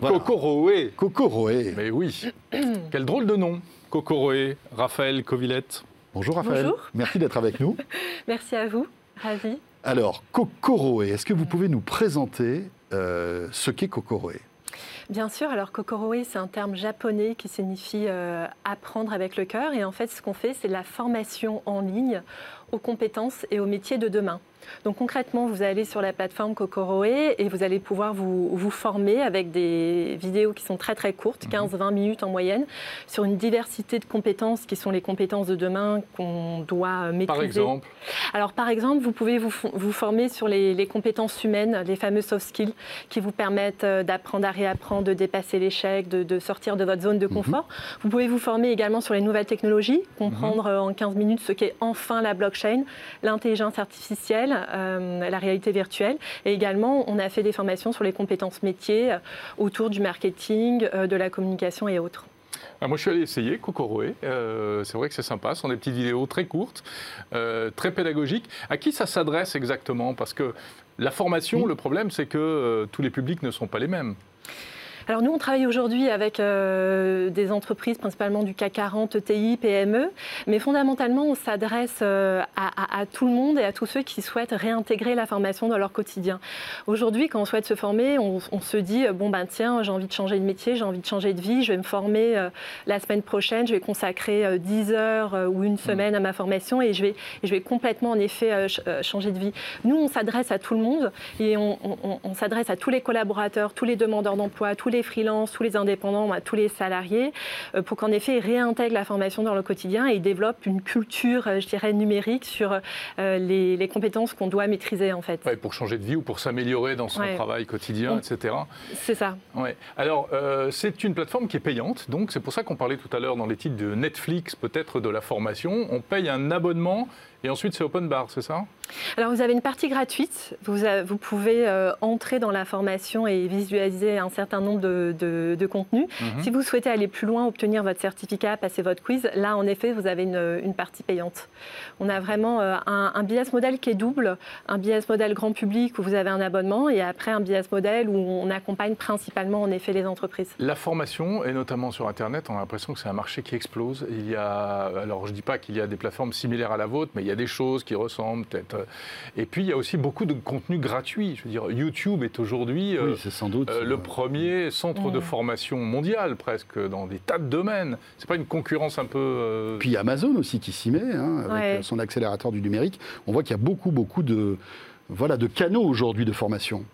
Voilà. Kokoroé. Kokoroé. Mais oui. Quel drôle de nom. Kokoroé, Raphaël Covillette. Bonjour Raphaël. Bonjour. Merci d'être avec nous. merci à vous, ravi. Alors, Kokoroé, est-ce que vous pouvez nous présenter euh, ce qu'est Kokoroé Bien sûr, alors Kokoroe, c'est un terme japonais qui signifie euh, apprendre avec le cœur. Et en fait, ce qu'on fait, c'est la formation en ligne aux compétences et aux métiers de demain. Donc concrètement, vous allez sur la plateforme Kokoroe et vous allez pouvoir vous, vous former avec des vidéos qui sont très très courtes, 15-20 minutes en moyenne, sur une diversité de compétences qui sont les compétences de demain qu'on doit maîtriser. Par exemple. Alors, par exemple, vous pouvez vous, fo- vous former sur les, les compétences humaines, les fameux soft skills, qui vous permettent euh, d'apprendre à réapprendre, de dépasser l'échec, de, de sortir de votre zone de confort. Vous pouvez vous former également sur les nouvelles technologies, comprendre euh, en 15 minutes ce qu'est enfin la blockchain, l'intelligence artificielle, euh, la réalité virtuelle. Et également, on a fait des formations sur les compétences métiers euh, autour du marketing, euh, de la communication et autres. Ah, moi, je suis allé essayer Kokoroé. Euh, c'est vrai que c'est sympa. Ce sont des petites vidéos très courtes, euh, très pédagogiques. À qui ça s'adresse exactement? Parce que la formation, le problème, c'est que euh, tous les publics ne sont pas les mêmes. Alors nous, on travaille aujourd'hui avec euh, des entreprises, principalement du CAC 40, ETI, PME, mais fondamentalement, on s'adresse euh, à, à- à tout le monde et à tous ceux qui souhaitent réintégrer la formation dans leur quotidien. Aujourd'hui, quand on souhaite se former, on, on se dit, euh, bon ben tiens, j'ai envie de changer de métier, j'ai envie de changer de vie, je vais me former euh, la semaine prochaine, je vais consacrer euh, 10 heures ou une semaine à ma formation et je vais, et je vais complètement en effet ch- changer de vie. Nous, on s'adresse à tout le monde et on, on- on s'adresse à tous les collaborateurs, tous les demandeurs d'emploi, tous les freelances, tous les indépendants, à tous les salariés, euh, pour qu'en effet, ils réintègrent la formation dans le quotidien et ils développent une culture, euh, je dirais, numérique sur euh, les, les compétences qu'on doit maîtriser en fait. Ouais, pour changer de vie ou pour s'améliorer dans son Ouais. travail quotidien, On- etc. C'est ça. Ouais. Alors, euh, c'est une plateforme qui est payante, donc c'est pour ça qu'on parlait tout à l'heure dans les titres de Netflix, peut-être de la formation. On paye un abonnement et ensuite c'est open bar, c'est ça? Alors vous avez une partie gratuite, vous, a- vous pouvez euh, entrer dans la formation et visualiser un certain nombre de, de- de contenus. Mhm. Si vous souhaitez aller plus loin, obtenir votre certificat, passer votre quiz, là en effet vous avez une, une partie payante. On a vraiment euh, un, un business model qui est double, un business model grand public où vous avez un abonnement et après un business model où on accompagne principalement en effet les entreprises. La formation, et notamment sur Internet, on a l'impression que c'est un marché qui explose. Il y a, alors je ne dis pas qu'il y a des plateformes similaires à la vôtre, mais il y a des choses qui ressemblent peut-être. Et puis il y a aussi beaucoup de contenu gratuit. Je veux dire, YouTube est aujourd'hui euh, Oui, euh, le euh, premier centre de formation mondial, presque, dans des tas de domaines. C'est pas une concurrence un peu. euh, Puis Amazon aussi qui s'y met, hein, avec Ouais. euh, son accélérateur du numérique. On voit qu'il y a beaucoup, beaucoup de, voilà, de canaux aujourd'hui de formation.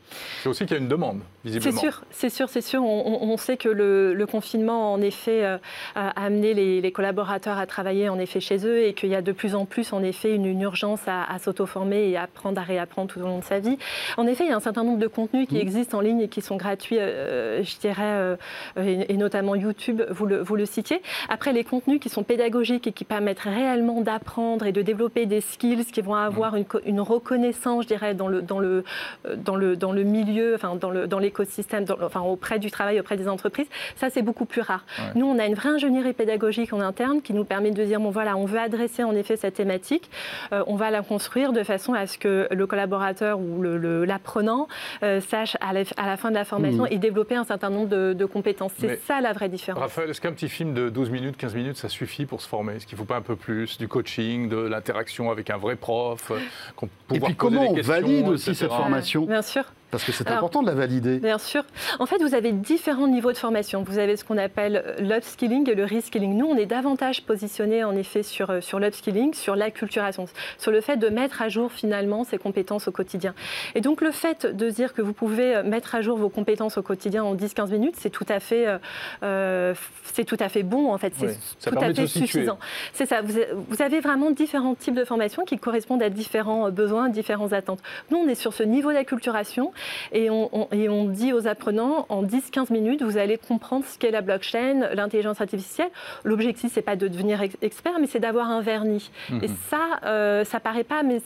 C'est aussi qu'il y a une demande, C'est visiblement. sûr, c'est sûr, c'est sûr. On, sait que le, le confinement, en effet, euh, a amené les, les collaborateurs à travailler en effet chez eux et qu'il y a de plus en plus, en effet, une, une urgence à, à s'auto-former et à apprendre à réapprendre tout au long de sa vie. En effet, il y a un certain nombre de contenus qui existent en ligne et qui sont gratuits, euh, je dirais, euh, et, et notamment YouTube, vous le, vous le citiez. Après, les contenus qui sont pédagogiques et qui permettent réellement d'apprendre et de développer des skills qui vont avoir une, co- une reconnaissance, je dirais, dans le, dans le, euh, dans le, dans le milieu, enfin, dans le- dans l'écosystème, enfin, auprès du travail, auprès des entreprises, ça, c'est beaucoup plus rare. Ouais. Nous, on a une vraie ingénierie pédagogique en interne qui nous permet de dire, bon, voilà, on veut adresser en effet cette thématique, euh, on va la construire de façon à ce que le collaborateur ou le- le- l'apprenant euh, sache à la, à la fin de la formation Mhm. et développer un certain nombre de, de compétences. C'est ça la vraie différence. Raphaël, est-ce qu'un petit film de 12 minutes, 15 minutes, ça suffit pour se former? Est-ce qu'il ne faut pas un peu plus Du coaching, de l'interaction avec un vrai prof qu'on- Et pouvoir puis poser comment des on questions, valide aussi etc. cette formation Bien sûr. Parce que c'est important de la valider. Bien sûr. En fait, vous avez différents niveaux de formation. Vous avez ce qu'on appelle l'upskilling et le reskilling. Nous, on est davantage positionné en effet sur, euh, sur l'upskilling, sur l'acculturation, sur le fait de mettre à jour finalement ses compétences au quotidien. Et donc le fait de dire que vous pouvez mettre à jour vos compétences au quotidien en 10-15 minutes, c'est tout à fait, euh, euh, c'est tout à fait bon en fait. C'est tout à fait suffisant. C'est ça. Vous, avez vraiment différents types de formations qui correspondent à différents euh, besoins, différentes attentes. Nous, on est sur ce niveau d'acculturation et on, on- et on dit aux apprenants en 10-15 minutes, vous allez comprendre ce qu'est la blockchain, l'intelligence artificielle. L'objectif, c'est pas de devenir ex- expert, mais c'est d'avoir un vernis. Et ça, euh, ça paraît pas, mais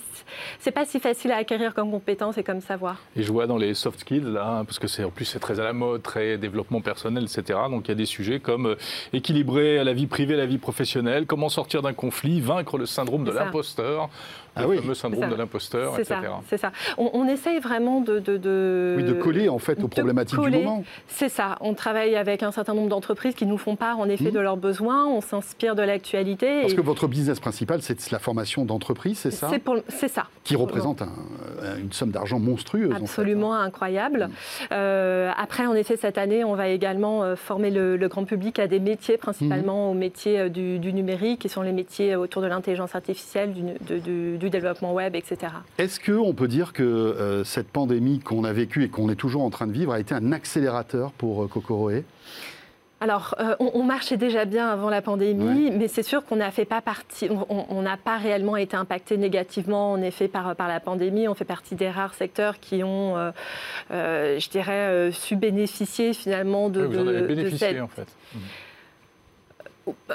c'est pas si facile à acquérir comme compétence et comme savoir. Et je vois dans les soft skills, là, hein, parce que c'est en plus c'est très à la mode, très développement personnel, etc. Donc il y a des sujets comme euh, équilibrer la vie privée, la vie professionnelle, comment sortir d'un conflit, vaincre le syndrome de l'imposteur, Ah le oui. fameux syndrome de l'imposteur, C'est etc. ça, c'est ça. On, on essaye vraiment de, de, de- Oui, de coller en fait aux problématiques coller. du moment. C'est ça. On travaille avec un certain nombre d'entreprises qui nous font part en effet Mhm. de leurs besoins. On s'inspire de l'actualité. Parce et que votre business principal, c'est la formation d'entreprise, c'est ça? C'est pour- ça. Qui représente un- une somme d'argent monstrueuse. en fait, Absolument hein. incroyable. Euh, après, en effet, cette année, on va également euh, former le, le grand public à des métiers, principalement Mhm. aux métiers euh, du, du numérique, qui sont les métiers autour de l'intelligence artificielle, du, de- du- du développement web, etc. Est-ce qu'on peut dire que euh, cette pandémie qu'on a vécue et qu'on est toujours en train de vivre a été un accélérateur pour euh, Kokoroe Alors, euh, on, on marchait déjà bien avant la pandémie, mais c'est sûr qu'on n'a fait pas partie, on- n'a pas réellement été impacté négativement, en effet, par, par la pandémie. On fait partie des rares secteurs qui ont, euh, euh, je dirais, euh, su bénéficier finalement de, Oui, vous en avez de bénéficié cette- en fait.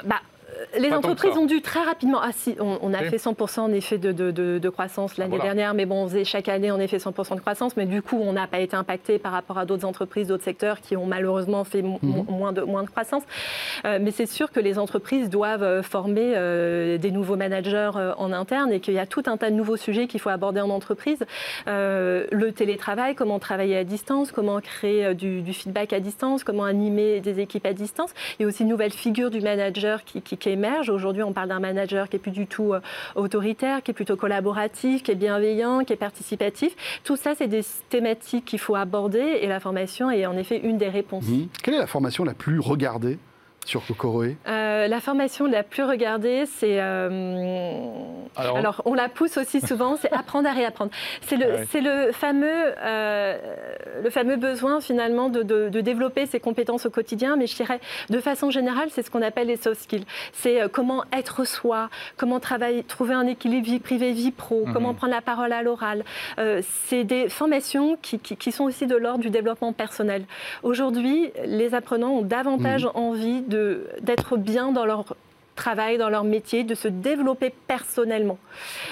Bah, euh, les Pas tant que entreprises ont dû très rapidement. Ah si, on, on a Oui. fait 100% en effet de, de- de- de croissance l'année voilà. dernière, mais bon, on faisait chaque année en effet 100% de croissance, mais du coup, on n'a pas été impacté par rapport à d'autres entreprises, d'autres secteurs qui ont malheureusement fait mo- Mhm. moins, de, moins de croissance. Euh, mais c'est sûr que les entreprises doivent euh, former euh, des nouveaux managers euh, en interne et qu'il y a tout un tas de nouveaux sujets qu'il faut aborder en entreprise. Euh, le télétravail, comment travailler à distance, comment créer euh, du, du feedback à distance, comment animer des équipes à distance. Il y a aussi une nouvelle figure du manager qui, qui- qui émerge. Aujourd'hui, on parle d'un manager qui est plus du tout euh, autoritaire, qui est plutôt collaboratif, qui est bienveillant, qui est participatif. Tout ça, c'est des thématiques qu'il faut aborder et la formation est en effet une des réponses. Mhm. Quelle est la formation la plus regardée sur Kokoroe Euh, la formation la plus regardée, c'est. euh, Alors, alors, on la pousse aussi souvent, c'est apprendre à réapprendre. C'est le, Ah ouais. c'est le, fameux, euh, le fameux besoin finalement de, de- de développer ses compétences au quotidien, mais je dirais de façon générale, c'est ce qu'on appelle les soft skills. C'est euh, comment être soi, comment travailler, trouver un équilibre vie privée, vie pro, Mhm. comment prendre la parole à l'oral. C'est des formations qui, qui- qui sont aussi de l'ordre du développement personnel. Aujourd'hui, les apprenants ont davantage envie de- d'être bien dans leur travail, dans leur métier, de se développer personnellement.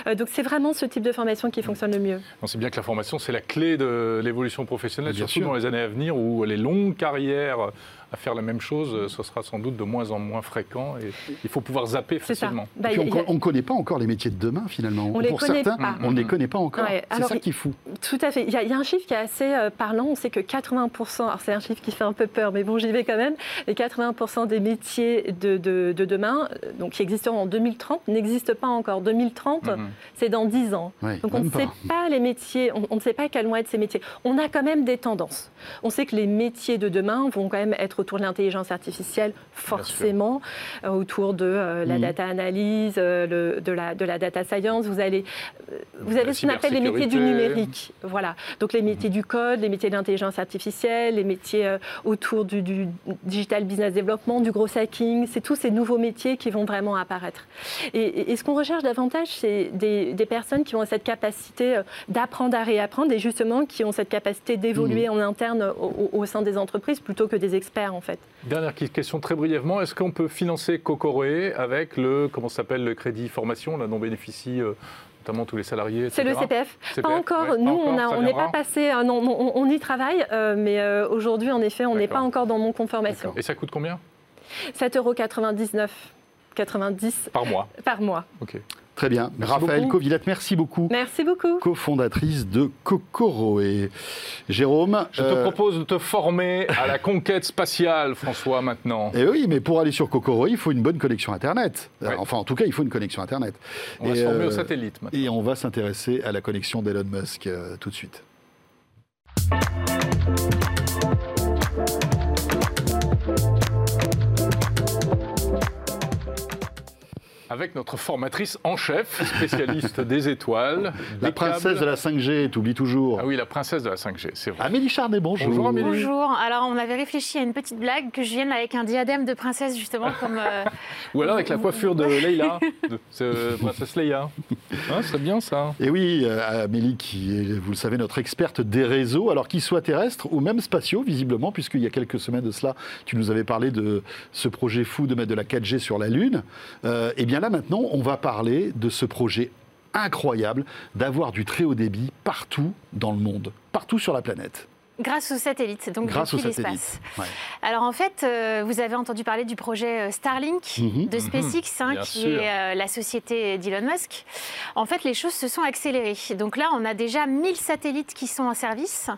Euh, donc c'est vraiment ce type de formation qui fonctionne le mieux. on sait bien que la formation, c'est la clé de l'évolution professionnelle, Bien surtout sûr. dans les années à venir où les longues carrières à faire la même chose, euh, ce sera sans doute de moins en moins fréquent et il faut pouvoir zapper facilement. Bah, Et puis on a- ne connaît pas encore les métiers de demain finalement. On les Pour connaît certains, pas. on ne les connaît pas encore. Ouais, C'est ça qui est fou. Tout à fait. Il y, a, il y a un chiffre qui est assez euh, parlant. On sait que 80%, alors c'est un chiffre qui fait un peu peur, mais bon, j'y vais quand même. Les 80% des métiers de, de- de demain, euh, donc qui existeront en 2030, n'existent pas encore. 2030, Mhm. c'est dans 10 ans. Ouais, Donc on ne sait pas. pas les métiers, on, on ne sait pas quels vont être ces métiers. On a quand même des tendances. On sait que les métiers de demain vont quand même être autour de l'intelligence artificielle, forcément, euh, autour de euh, la Mhm. data analyse, euh, le- de, la, de la data science. Vous, allez, vous avez La ce qu'on appelle les métiers du numérique. Voilà. Donc les métiers du code, les métiers de l'intelligence artificielle, les métiers autour du, du digital business development, du gros hacking. C'est tous ces nouveaux métiers qui vont vraiment apparaître. Et, et- et ce qu'on recherche davantage, c'est des, des personnes qui ont cette capacité d'apprendre à réapprendre et justement qui ont cette capacité d'évoluer en interne au sein des entreprises plutôt que des experts en fait. Dernière question très brièvement, est-ce qu'on peut financer Kokoroe avec le, comment s'appelle, le crédit formation, là, dont bénéficient euh, notamment tous les salariés C'est le. CPF. CPF, Pas encore. ouais, Nous, on n'est pas passé. euh, non, on, on y travaille, euh, mais euh, aujourd'hui, en effet, on n'est pas encore dans mon conformation. Et ça coûte combien? 7,99 euros 90 Par mois. par mois. Ok. Très bien. Merci Raphaël beaucoup. Covillette, merci beaucoup. Merci beaucoup. cofondatrice de Kokoroe. Jérôme, Je te euh, propose de te former à la conquête spatiale, François, maintenant. Eh oui, mais pour aller sur Kokoroe, il faut une bonne connexion Internet. Euh, Ouais. Enfin, en tout cas, il faut une connexion Internet. On va Et, se former euh, au satellite maintenant. Et on va s'intéresser à la connexion d'Elon Musk euh, tout de suite. Avec notre formatrice en chef, spécialiste des étoiles. La des princesse câbles. de la 5G, t'oublies toujours. Ah oui, la princesse de la 5G, c'est vrai. Amélie Charnet, bonjour. Bonjour, Amélie. Bonjour. Alors, on avait réfléchi à une petite blague que je vienne avec un diadème de princesse, justement, comme. euh, Ou alors avec la coiffure de Leïla, de ce- princesse Leïa. Hein, c'est bien ça. Et oui, euh, Amélie, qui est, vous le savez, notre experte des réseaux, alors qu'ils soient terrestres ou même spatiaux, visiblement, puisqu'il y a quelques semaines de cela, tu nous avais parlé de ce projet fou de mettre de la 4G sur la Lune. Euh, et bien là, maintenant, on va parler de ce projet incroyable d'avoir du très haut débit partout dans le monde, partout sur la planète. grâce aux satellites, donc Grâce aux depuis satellites. l'espace. Ouais. Alors, en fait, euh, vous avez entendu parler du projet euh, Starlink Mhm. de SpaceX, hein, qui sûr. est euh, la société d'Elon Musk. En fait, les choses se sont accélérées. Donc là, on a déjà 1000 satellites qui sont en service,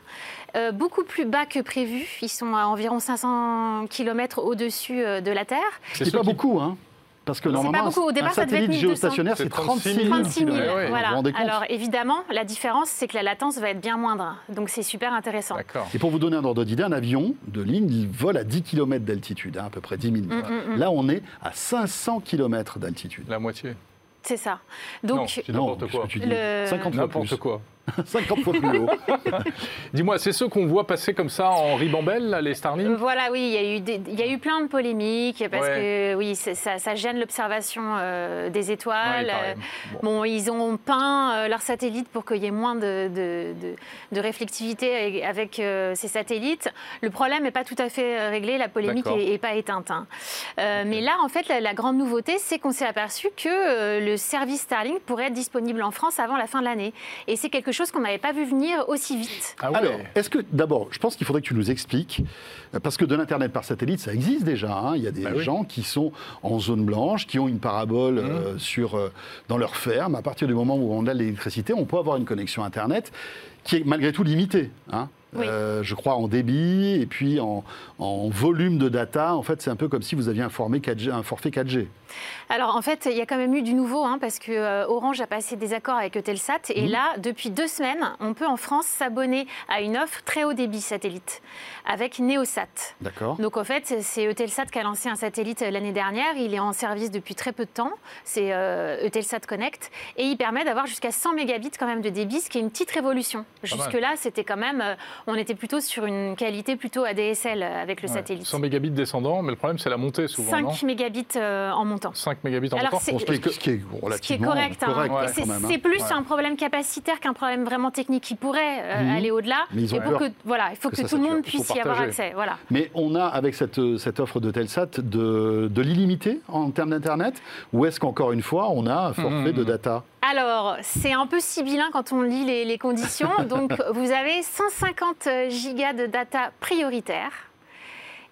euh, beaucoup plus bas que prévu. Ils sont à environ 500 km au-dessus euh, de la Terre. C'est pas qui- beaucoup, hein Parce que normalement, pas beaucoup. Au un départ, ça devait satellite être 1200. géostationnaire, c'est C'est 36 36 000 000. 36 000, Ouais, ouais. voilà. Alors évidemment, la différence, c'est que la latence va être bien moindre. Donc c'est super intéressant. Et pour vous donner un ordre d'idée, un avion de ligne, il vole à 10 km d'altitude, hein, à peu près 10 000 mètres. Mm, mm, mm. Là, on est à 500 km d'altitude. La moitié. C'est ça. Donc, n'importe quoi. que tu dis Le- 50 fois N'importe plus. quoi. 50 fois plus haut. Dis-moi, c'est ceux qu'on voit passer comme ça en ribambelle, là, les Starlink? Voilà, oui, il y, a eu des- il y a eu plein de polémiques parce Ouais. que oui, c'est- ça, ça gêne l'observation euh, des étoiles. Euh, Bon. Bon, ils ont peint euh, leurs satellites pour qu'il y ait moins de, de- de- de réflectivité avec- euh, ces satellites. Le problème n'est pas tout à fait réglé, la polémique n'est pas éteinte. hein. Euh, Mais là, en fait, la, la grande nouveauté, c'est qu'on s'est aperçu que euh, le service Starlink pourrait être disponible en France avant la fin de l'année. Et c'est quelque chose qu'on n'avait pas vu venir aussi vite. Ah ouais. Alors, est-ce que, d'abord, je pense qu'il faudrait que tu nous expliques, euh, parce que de l'Internet par satellite, ça existe déjà. hein. Il y a des Bah oui. Mmh. gens qui sont en zone blanche, qui ont une parabole euh, sur, euh, dans leur ferme. À partir du moment où on a l'électricité, on peut avoir une connexion Internet qui est malgré tout limitée. hein. Oui. Euh, je crois en débit et puis en, en volume de data. En fait, c'est un peu comme si vous aviez un, formé 4G, un forfait 4G. Alors en fait, il y a quand même eu du nouveau, hein, parce que euh, Orange a passé des accords avec Eutelsat, et là, depuis deux semaines, on peut en France s'abonner à une offre très haut débit satellite avec Neosat. D'accord Donc en fait, c'est- Eutelsat qui a lancé un satellite euh, l'année dernière. Il est en service depuis très peu de temps. C'est euh, Eutelsat Connect et il permet d'avoir jusqu'à 100 mégabits quand même de débit, ce qui est une petite révolution. Jusque-là, c'était quand même, on était plutôt sur une qualité plutôt ADSL euh, avec le Ouais. satellite. 100 mégabits descendant, mais le problème, c'est la montée souvent, 5 non mégabits euh, en montant. 5 mégabits en Alors, montant ce, qui est, ce qui est Ce qui est relativement correct. hein. correct, Ouais. Et c'est quand même. hein. c'est plus Ouais. un problème capacitaire qu'un problème vraiment technique qui pourrait euh, Mhm. aller au-delà. Mais ils ont Et pour que, voilà, il faut que tout le monde puisse y avoir accès. Voilà. Mais on a, avec cette, cette offre de Telsat, de, de l'illimité en termes d'Internet Ou est-ce qu'encore une fois, on a un forfait Mhm. de data? Alors, c'est un peu sibyllin quand on lit les, les conditions. Donc, vous avez 150 gigas de data prioritaire.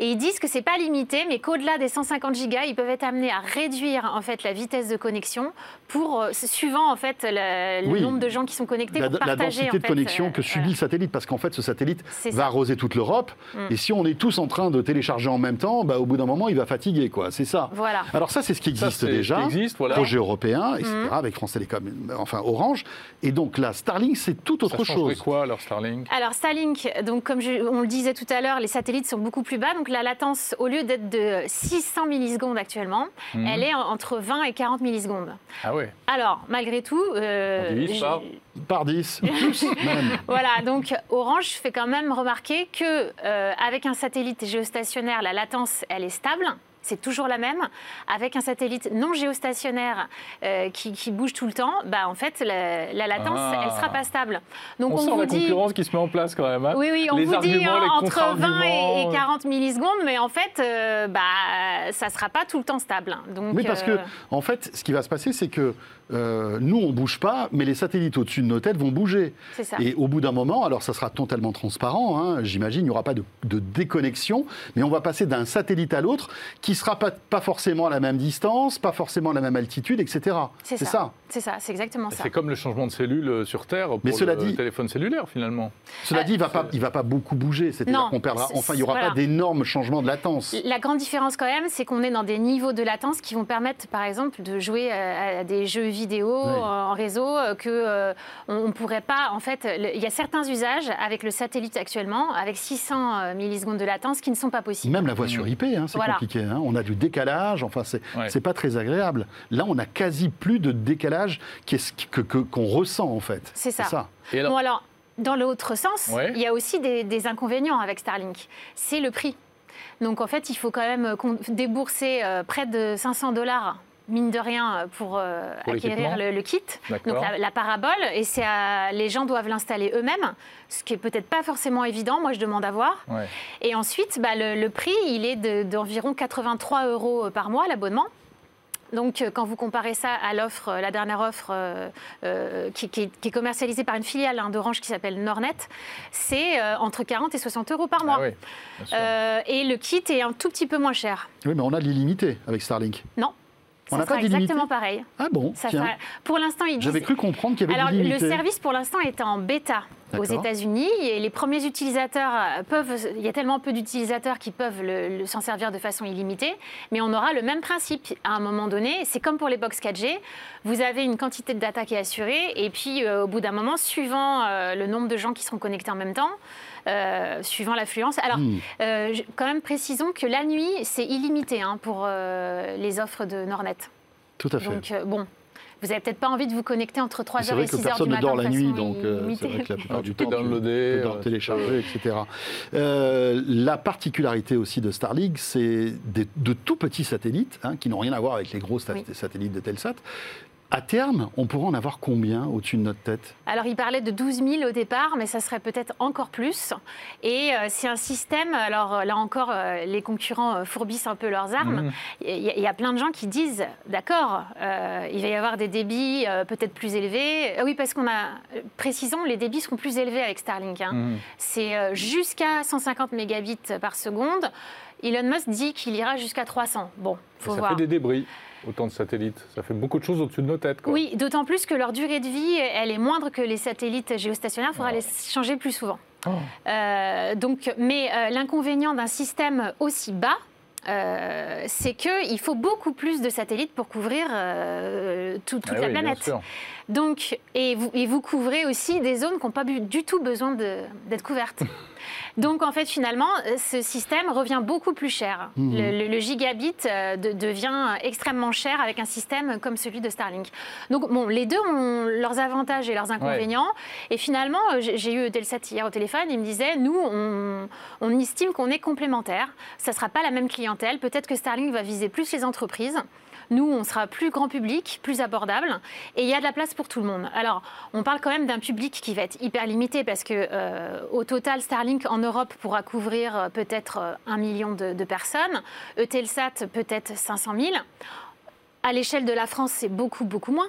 Et ils disent que c'est pas limité, mais qu'au-delà des 150 gigas, ils peuvent être amenés à réduire en fait la vitesse de connexion pour euh, suivant en fait le, le Oui. nombre de gens qui sont connectés la, pour la partager densité en de connexion euh, que subit voilà. le satellite, parce qu'en fait, ce satellite va ça. arroser toute l'Europe, Mm. et si on est tous en train de télécharger en même temps, bah, au bout d'un moment, il va fatiguer, quoi. C'est ça. Voilà. Alors ça, c'est ce qui Ça, existe déjà. qui existe, voilà. Projet européen, etc., Mhm. avec France Télécom, enfin Orange. Et donc là, Starlink, c'est tout autre Ça changerait chose. quoi, leur Starlink? Alors Starlink, donc comme je- on le disait tout à l'heure, les satellites sont beaucoup plus bas. Donc la latence, au lieu d'être de 600 millisecondes actuellement, Mhm. elle est en- entre 20 et 40 millisecondes. Ah ouais. Alors malgré tout, euh, On divise par Par 10, plus même. voilà. Donc Orange fait quand même remarquer que euh, avec un satellite géostationnaire, la latence, elle est stable. C'est toujours la même. Avec un satellite non géostationnaire euh, qui, qui bouge tout le temps, bah, en fait, la, la latence, Ah. elle sera pas stable. Donc On, on, sent vous la dit, concurrence qui se met en place quand même. hein. Oui, oui, on les vous dit euh, entre 20 et, et 40 millisecondes, mais en fait, euh, bah, ça ne sera pas tout le temps stable. Donc, Oui, parce euh, que, en fait, ce qui va se passer, c'est que euh, nous, on bouge pas, mais les satellites au-dessus de nos têtes vont bouger. ça. Et au bout d'un moment, alors ça sera totalement transparent, hein, j'imagine, il n'y aura pas de, de déconnexion, mais on va passer d'un satellite à l'autre qui ne sera pas, pas forcément à la même distance, pas forcément à la même altitude, etc. C'est ça. C'est ça, c'est exactement ça. C'est comme le changement de cellule euh, sur Terre pour Mais cela le dit- téléphone cellulaire finalement. Cela Euh, dit, il ne va, pas- il va pas beaucoup bouger, c'est-à-dire qu'on perdra, enfin, il n'y aura voilà. pas d'énormes changements de latence. La grande différence quand même, c'est qu'on est dans des niveaux de latence qui vont permettre, par exemple, de jouer à des jeux vidéo Oui. euh, en réseau euh, que euh, on ne pourrait pas. En fait, le- il y a certains usages avec le satellite actuellement, avec 600 euh, millisecondes de latence, qui ne sont pas possibles. Même la voix sur IP, hein, c'est Voilà. compliqué. hein. On a du décalage, enfin, c'est Ouais. c'est pas très agréable. Là, on a quasi plus de décalage qu'est-ce que- que- qu'on ressent, en fait. C'est ça. Et alors- Bon alors, dans l'autre sens, Ouais. il y a aussi des, des inconvénients avec Starlink. C'est le prix. Donc en fait, il faut quand même débourser près de 500 dollars mine de rien pour, euh, Pour acquérir l'équipement le, le kit. Donc la, la parabole, et c'est les gens doivent l'installer eux-mêmes, ce qui est peut-être pas forcément évident. Moi, je demande à voir. Ouais. Et ensuite, bah, le, le prix, il est de- d'environ 83 euros par mois, l'abonnement. Donc, euh, quand vous comparez ça à l'offre, euh, la dernière offre euh, euh, qui, qui est- qui est commercialisée par une filiale hein, d'Orange qui s'appelle Nornet, c'est euh, entre 40 et 60 euros par mois. Ah oui. Euh, et le kit est un tout petit peu moins cher. Oui, mais on a de l'illimité avec Starlink. Non, On ça pas sera exactement pareil. Ah bon Ça Tiens, sera- Pour l'instant, ils disent... j'avais cru comprendre qu'il y avait Alors, le service pour l'instant est en bêta aux. États-Unis et les premiers utilisateurs euh, peuvent. Il y a tellement peu d'utilisateurs qui peuvent le- le- s'en servir de façon illimitée, mais on aura le même principe. À un moment donné, c'est comme pour les box 4G, vous avez une quantité de data qui est assurée et puis euh, au bout d'un moment, suivant euh, le nombre de gens qui seront connectés en même temps, euh, suivant l'affluence. Alors, Hmm. euh, quand même précisons que la nuit, c'est illimité hein, pour euh, les offres de Nornet. Tout à fait. Donc euh, bon. Vous n'avez peut-être pas envie de vous connecter entre 3h C'est et vrai que 6h du personne ne matin dort la nuit, donc euh, c'est vrai que la plupart Ah, du tu peux temps, tu downloader, peux euh, télécharger, etc. Euh, la particularité aussi de Starlink, c'est de tout petits satellites, hein, qui n'ont rien à voir avec les gros sat- Oui. satellites de Telsat. À terme, on pourra en avoir combien au-dessus de notre tête? Alors, il parlait de 12 000 au départ, mais ça serait peut-être encore plus. Et euh, c'est un système, alors euh, là encore, euh, les concurrents euh, fourbissent un peu leurs armes. Mhm. Il y, a- il y a plein de gens qui disent, d'accord, euh, il va y avoir des débits euh, peut-être plus élevés. Euh, oui, parce qu'on a, euh, précisons, les débits seront plus élevés avec Starlink. hein. Mhm. C'est euh, jusqu'à 150 mégabits par seconde. Elon Musk dit qu'il ira jusqu'à 300. Bon, faut ça voir. fait des débris, autant de satellites. Ça fait beaucoup de choses au-dessus de nos têtes. Quoi. Oui, d'autant plus que leur durée de vie, elle est moindre que les satellites géostationnaires. Il faudra les changer plus souvent. Oh. Euh, donc, mais euh, l'inconvénient d'un système aussi bas, euh, c'est qu'il faut beaucoup plus de satellites pour couvrir euh, tout- toute Ah la oui, planète. Donc, et vous, et vous couvrez aussi des zones qui n'ont pas du tout besoin d'être couvertes. Donc, en fait, finalement, euh, ce système revient beaucoup plus cher. Mhm. Le, le- le gigabit euh, de- devient extrêmement cher avec un système comme celui de Starlink. Donc, bon, les deux ont leurs avantages et leurs inconvénients. Et finalement, euh, j'ai eu Telsat hier au téléphone, il me disait, nous, on, on estime qu'on est complémentaires. Ça ne sera pas la même clientèle. Peut-être que Starlink va viser plus les entreprises. Nous, on sera plus grand public, plus abordable, et il y a de la place pour tout le monde. Alors, on parle quand même d'un public qui va être hyper limité parce que euh, au total, Starlink en Europe pourra couvrir euh, peut-être euh, un million de, de personnes, Eutelsat peut-être 500 000. À l'échelle de la France, c'est beaucoup, beaucoup moins.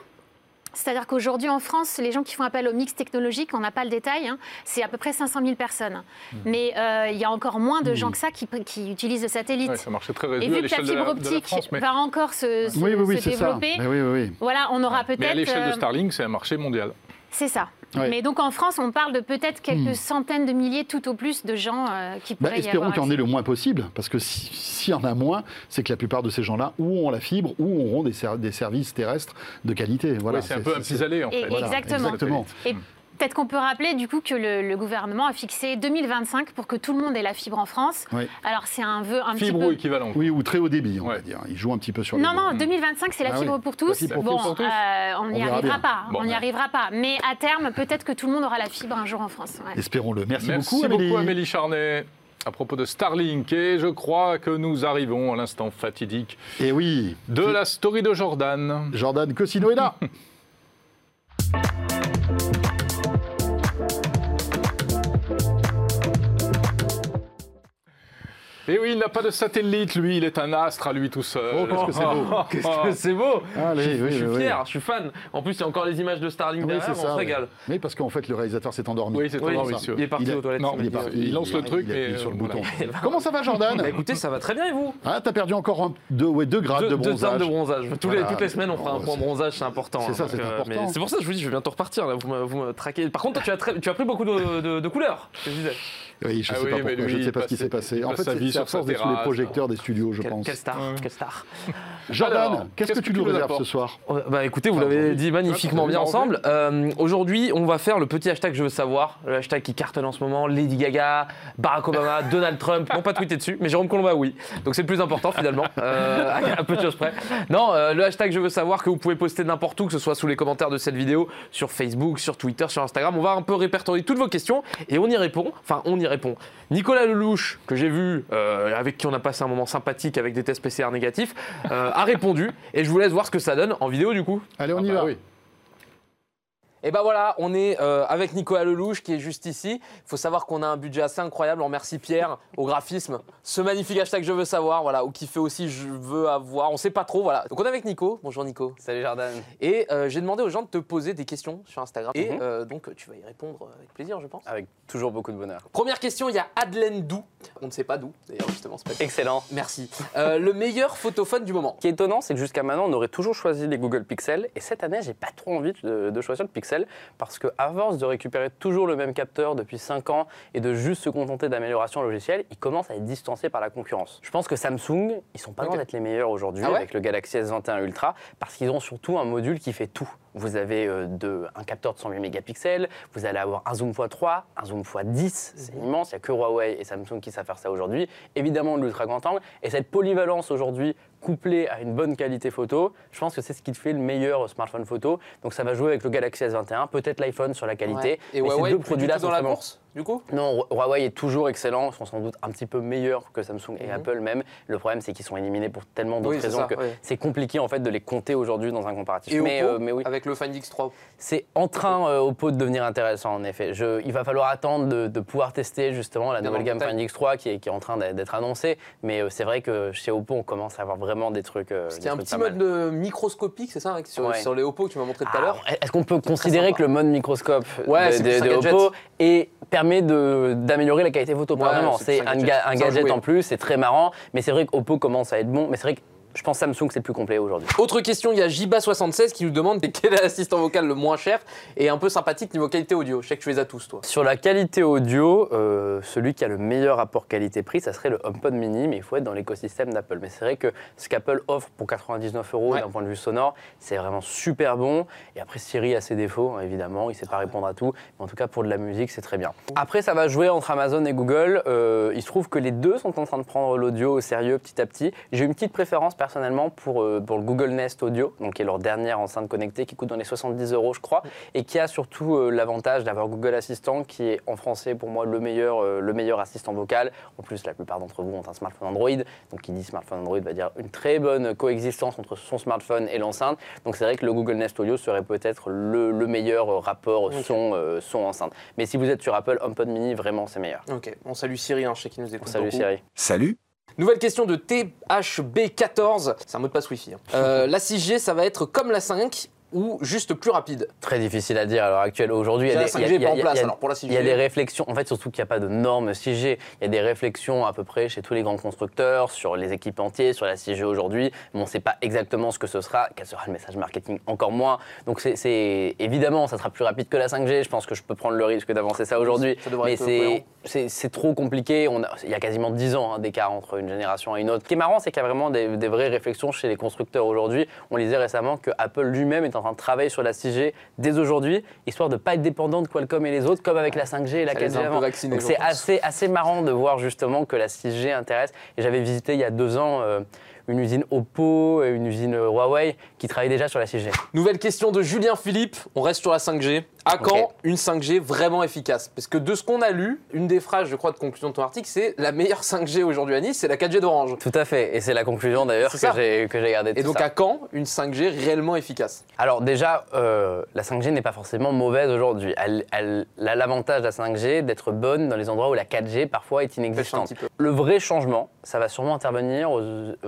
C'est-à-dire qu'aujourd'hui en France, les gens qui font appel au mix technologique, on n'a pas le détail, hein, c'est à peu près 500 000 personnes. Mais euh, il y a encore moins de gens que ça qui, qui utilisent le satellite. Ouais, ça marchait très Et réduit vu que la de, fibre la, de la optique France. Mais, va encore se, se- Oui, oui, oui, se c'est ça. développer, Mais oui, oui, oui. voilà, on aura mais à peut-être. l'échelle de euh, Starlink, c'est un marché mondial. c'est ça. Ouais. Mais donc en France, on parle de peut-être quelques Hmm. centaines de milliers tout au plus de gens euh, qui Bah, pourraient y espérons qu'il y en ait le moins possible, parce que si- s'il y en a moins, c'est que la plupart de ces gens-là ou ont la fibre ou auront des, ser- des services terrestres de qualité. Voilà, Ouais, c'est un peu un pis-aller, en Et- fait. Voilà, Exactement. exactement. Et peut-être qu'on peut rappeler du coup que le, le gouvernement a fixé 2025 pour que tout le monde ait la fibre en France. Oui. Alors c'est un vœu un Fibre petit peu. équivalent. Oui, ou très haut débit, on Ouais. va dire. Ils jouent un petit peu sur les Non, non, 2025, c'est la Ah fibre oui. pour tous. La fibre pour bon, tous, pour tous. euh, on n'y arrivera bien. pas. Bon, on n'y ouais. arrivera pas. Mais à terme, peut-être que tout le monde aura la fibre un jour en France. ouais. Espérons-le. Merci, Merci beaucoup, beaucoup, Amélie. Amélie Charnet. À propos de Starlink, et je crois que nous arrivons à l'instant fatidique Et oui, de la story de Jordan. Jordan Cosino est là. Et oui, il n'a pas de satellite, lui, il est un astre à lui tout seul. Oh, qu'est-ce que c'est beau. Qu'est-ce que c'est beau Allez, je, oui, je suis oui, fier, je suis fan. En plus, il y a encore les images de Starlink Oui, derrière, c'est on ça. se oui. régale. Oui, parce qu'en fait, le réalisateur s'est endormi. Oui, c'est ça. ambitieux. Il est parti Il a- aux toilettes. non, Il est parti. il lance le truc il appuie et, sur le euh, bouton. voilà. Comment ça va, Jordan Bah écoutez, ça va très bien et vous? Ah, t'as perdu encore un, deux, ouais, deux grades deux, de deux bronzage. teintes de bronzage. Tous les- toutes les semaines, on fera un Oh, point bronzage, c'est important. c'est ça, Donc, c'est important. mais C'est pour ça que je vous dis, je vais bientôt repartir. Là, vous, me, traquez. Par contre, tu as, très- tu as pris beaucoup de, de- de couleurs. je disais. Oui, je Ah sais oui, pas mais pourquoi, je ne sais pas ce qui s'est passé. En fait, sur sa sous les terrasse. projecteurs des studios, je Quelle, pense. quelle star, Ouais. quelle star. Jordan, qu'est-ce que tu que nous tu nous réserves ce soir Euh, Bah écoutez, vous Enfin, l'avez dit magnifiquement bien ensemble. Euh, Aujourd'hui, on va faire le petit hashtag Je veux savoir, le hashtag qui cartonne en ce moment. Lady Gaga, Barack Obama, Donald Trump, non pas tweeté dessus, mais Jérôme Colomba oui. Donc c'est le plus important finalement, euh, à un peu de choses près. Non, euh, le hashtag Je veux savoir que vous pouvez poster n'importe où, que ce soit sous les commentaires de cette vidéo, sur Facebook, sur Twitter, sur Instagram. On va un peu répertorier toutes vos questions et on y répond. Enfin, on y répond. Nicolas Lelouch, que j'ai vu, euh, avec qui on a passé un moment sympathique avec des tests PCR négatifs, euh, a répondu et je vous laisse voir ce que ça donne en vidéo du coup. Allez, on y Ah bah va. oui. Et ben voilà, on est euh, avec Nicolas Lelouch qui est juste ici. Il faut savoir qu'on a un budget assez incroyable. On remercie Pierre au graphisme. Ce magnifique hashtag je veux savoir, voilà, ou qui fait aussi je veux avoir. On sait pas trop, voilà. Donc on est avec Nico. Bonjour Nico. Salut Jordan. Et euh, j'ai demandé aux gens de te poser des questions sur Instagram. Et Mhm. euh, donc tu vas y répondre avec plaisir, je pense. Avec toujours beaucoup de bonheur. Première question, il y a Adelaine Dou. On ne sait pas d'où, d'ailleurs, justement. c'est pas- Excellent. Merci. Euh, le meilleur photophone du moment. Ce qui est étonnant, c'est que jusqu'à maintenant, on aurait toujours choisi les Google Pixel. Et cette année, j'ai pas trop envie de, de choisir le Pixel parce que, à force de récupérer toujours le même capteur depuis 5 ans et de juste se contenter d'améliorations logicielles, il commence à être distancé par la concurrence. Je pense que Samsung, ils sont pas loin d'être les meilleurs aujourd'hui Ah ouais avec le Galaxy S21 Ultra parce qu'ils ont surtout un module qui fait tout. Vous avez euh, de- un capteur de 108 mégapixels, vous allez avoir un zoom x3, un zoom x10, c'est immense, il n'y a que Huawei et Samsung qui savent faire ça aujourd'hui. Évidemment, l'ultra grand angle. Et cette polyvalence aujourd'hui, couplée à une bonne qualité photo, je pense que c'est ce qui te fait le meilleur smartphone photo. Donc ça va jouer avec le Galaxy S21, peut-être l'iPhone sur la qualité. Ouais. Et mais ces Huawei, deux produits-là dans la vraiment- course, du coup non, Huawei est toujours excellent, ils sont sans doute un petit peu meilleurs que Samsung et Mhm. Apple même. Le problème, c'est qu'ils sont éliminés pour tellement d'autres Oui, raisons ça, que c'est compliqué en fait de les compter aujourd'hui dans un comparatif. Et mais, Oppo, euh, mais oui, avec le Find X3. c'est en train euh, Oppo de devenir intéressant en effet. Je- il va falloir attendre de, de pouvoir tester justement la Bien nouvelle gamme. Find X3 qui est, qui est en train d'être annoncée. Mais euh, c'est vrai que chez Oppo, on commence à avoir vraiment des trucs. a un petit mode de microscopique, c'est ça, avec- sur, Ouais. sur les Oppo que tu m'as montré tout à Ah, l'heure Est-ce qu'on peut considérer que le mode microscope Ouais, de, de- de. Oppo est- permet d'améliorer la qualité photo Ouais, vraiment, c'est un un, gadget, ga- un sans gadget jouer. en plus, c'est très marrant. Mais c'est vrai qu'Oppo commence à être bon. Mais c'est vrai que je pense Samsung c'est le plus complet aujourd'hui. Autre question, il y a Jiba76 qui nous demande quel est l'assistant vocal le moins cher et un peu sympathique niveau qualité audio. Je sais que tu les as tous, toi. Sur la qualité audio, euh, celui qui a le meilleur rapport qualité-prix, ça serait le HomePod Mini, mais il faut être dans l'écosystème d'Apple. Mais c'est vrai que ce qu'Apple offre pour 99 euros Ouais. d'un point de vue sonore, c'est vraiment super bon. Et après, Siri a ses défauts, hein, évidemment, il ne sait pas répondre à tout. Mais en tout cas, pour de la musique, c'est très bien. Après, ça va jouer entre Amazon et Google. Euh, il se trouve que les deux sont en train de prendre l'audio au sérieux petit à petit. J'ai une petite préférence personnellement pour, euh, pour le Google Nest Audio, donc qui est leur dernière enceinte connectée, qui coûte dans les 70 euros, je crois et qui a surtout euh, l'avantage d'avoir Google Assistant qui est en français pour moi le meilleur, euh, le meilleur assistant vocal. En plus, la plupart d'entre vous ont un smartphone Android, donc qui dit smartphone Android va dire une très bonne coexistence entre son smartphone et l'enceinte. Donc c'est vrai que le Google Nest Audio serait peut-être le, le meilleur euh, rapport son, euh, son enceinte. Mais si vous êtes sur Apple, HomePod Mini, vraiment c'est meilleur. Ok, on salue Siri, hein, je sais qu'il nous écoute. Salut beaucoup. Siri. Salut Nouvelle question de THB14, c'est un mot de passe Wi-Fi. hein. Euh, la 6G, ça va être comme la 5 ou juste plus rapide Très difficile à dire à l'heure actuelle. Aujourd'hui, il y a des- 5G il y a- est il y a- pas en il y a- place, alors pour la 6G. Il y a des réflexions, en fait, surtout qu'il n'y a pas de normes 6G. Il y a des réflexions à peu près chez tous les grands constructeurs sur les équipementiers, sur la 6G aujourd'hui. Mais on ne sait pas exactement ce que ce sera, quel sera le message marketing, encore moins. Donc, c'est- évidemment, ça sera plus rapide que la 5G. Je pense que je peux prendre le risque d'avancer ça aujourd'hui. Mais c'est trop compliqué. On a- il y a quasiment 10 ans hein, d'écart entre une génération et une autre. Ce qui est marrant, c'est qu'il y a vraiment des, des vraies réflexions chez les constructeurs aujourd'hui. On lisait récemment que Apple lui-même est en train de travailler sur la 6G dès aujourd'hui, histoire de ne pas être dépendant de Qualcomm et les autres, comme avec la 5G et la Ça les a 4G un peu avant. vaccinés, Donc c'est assez, assez marrant de voir justement que la 6G intéresse. Et j'avais visité il y a deux ans euh, une usine Oppo et une usine Huawei qui travaillent déjà sur la 6G. Nouvelle question de Julien Philippe, on reste sur la 5G. À quand une 5G vraiment efficace? Parce que de ce qu'on a lu, une des phrases, je crois, de conclusion de ton article, c'est la meilleure 5G aujourd'hui à Nice, c'est la 4G d'Orange. Tout à fait. Et c'est la conclusion d'ailleurs que j'ai que j'ai gardée Et tout donc ça. à quand une 5G réellement efficace? Alors déjà, euh, la 5G n'est pas forcément mauvaise aujourd'hui. Elle, elle a l'avantage de la 5G d'être bonne dans les endroits où la 4G parfois est inexistante. Le vrai changement, ça va sûrement intervenir aux,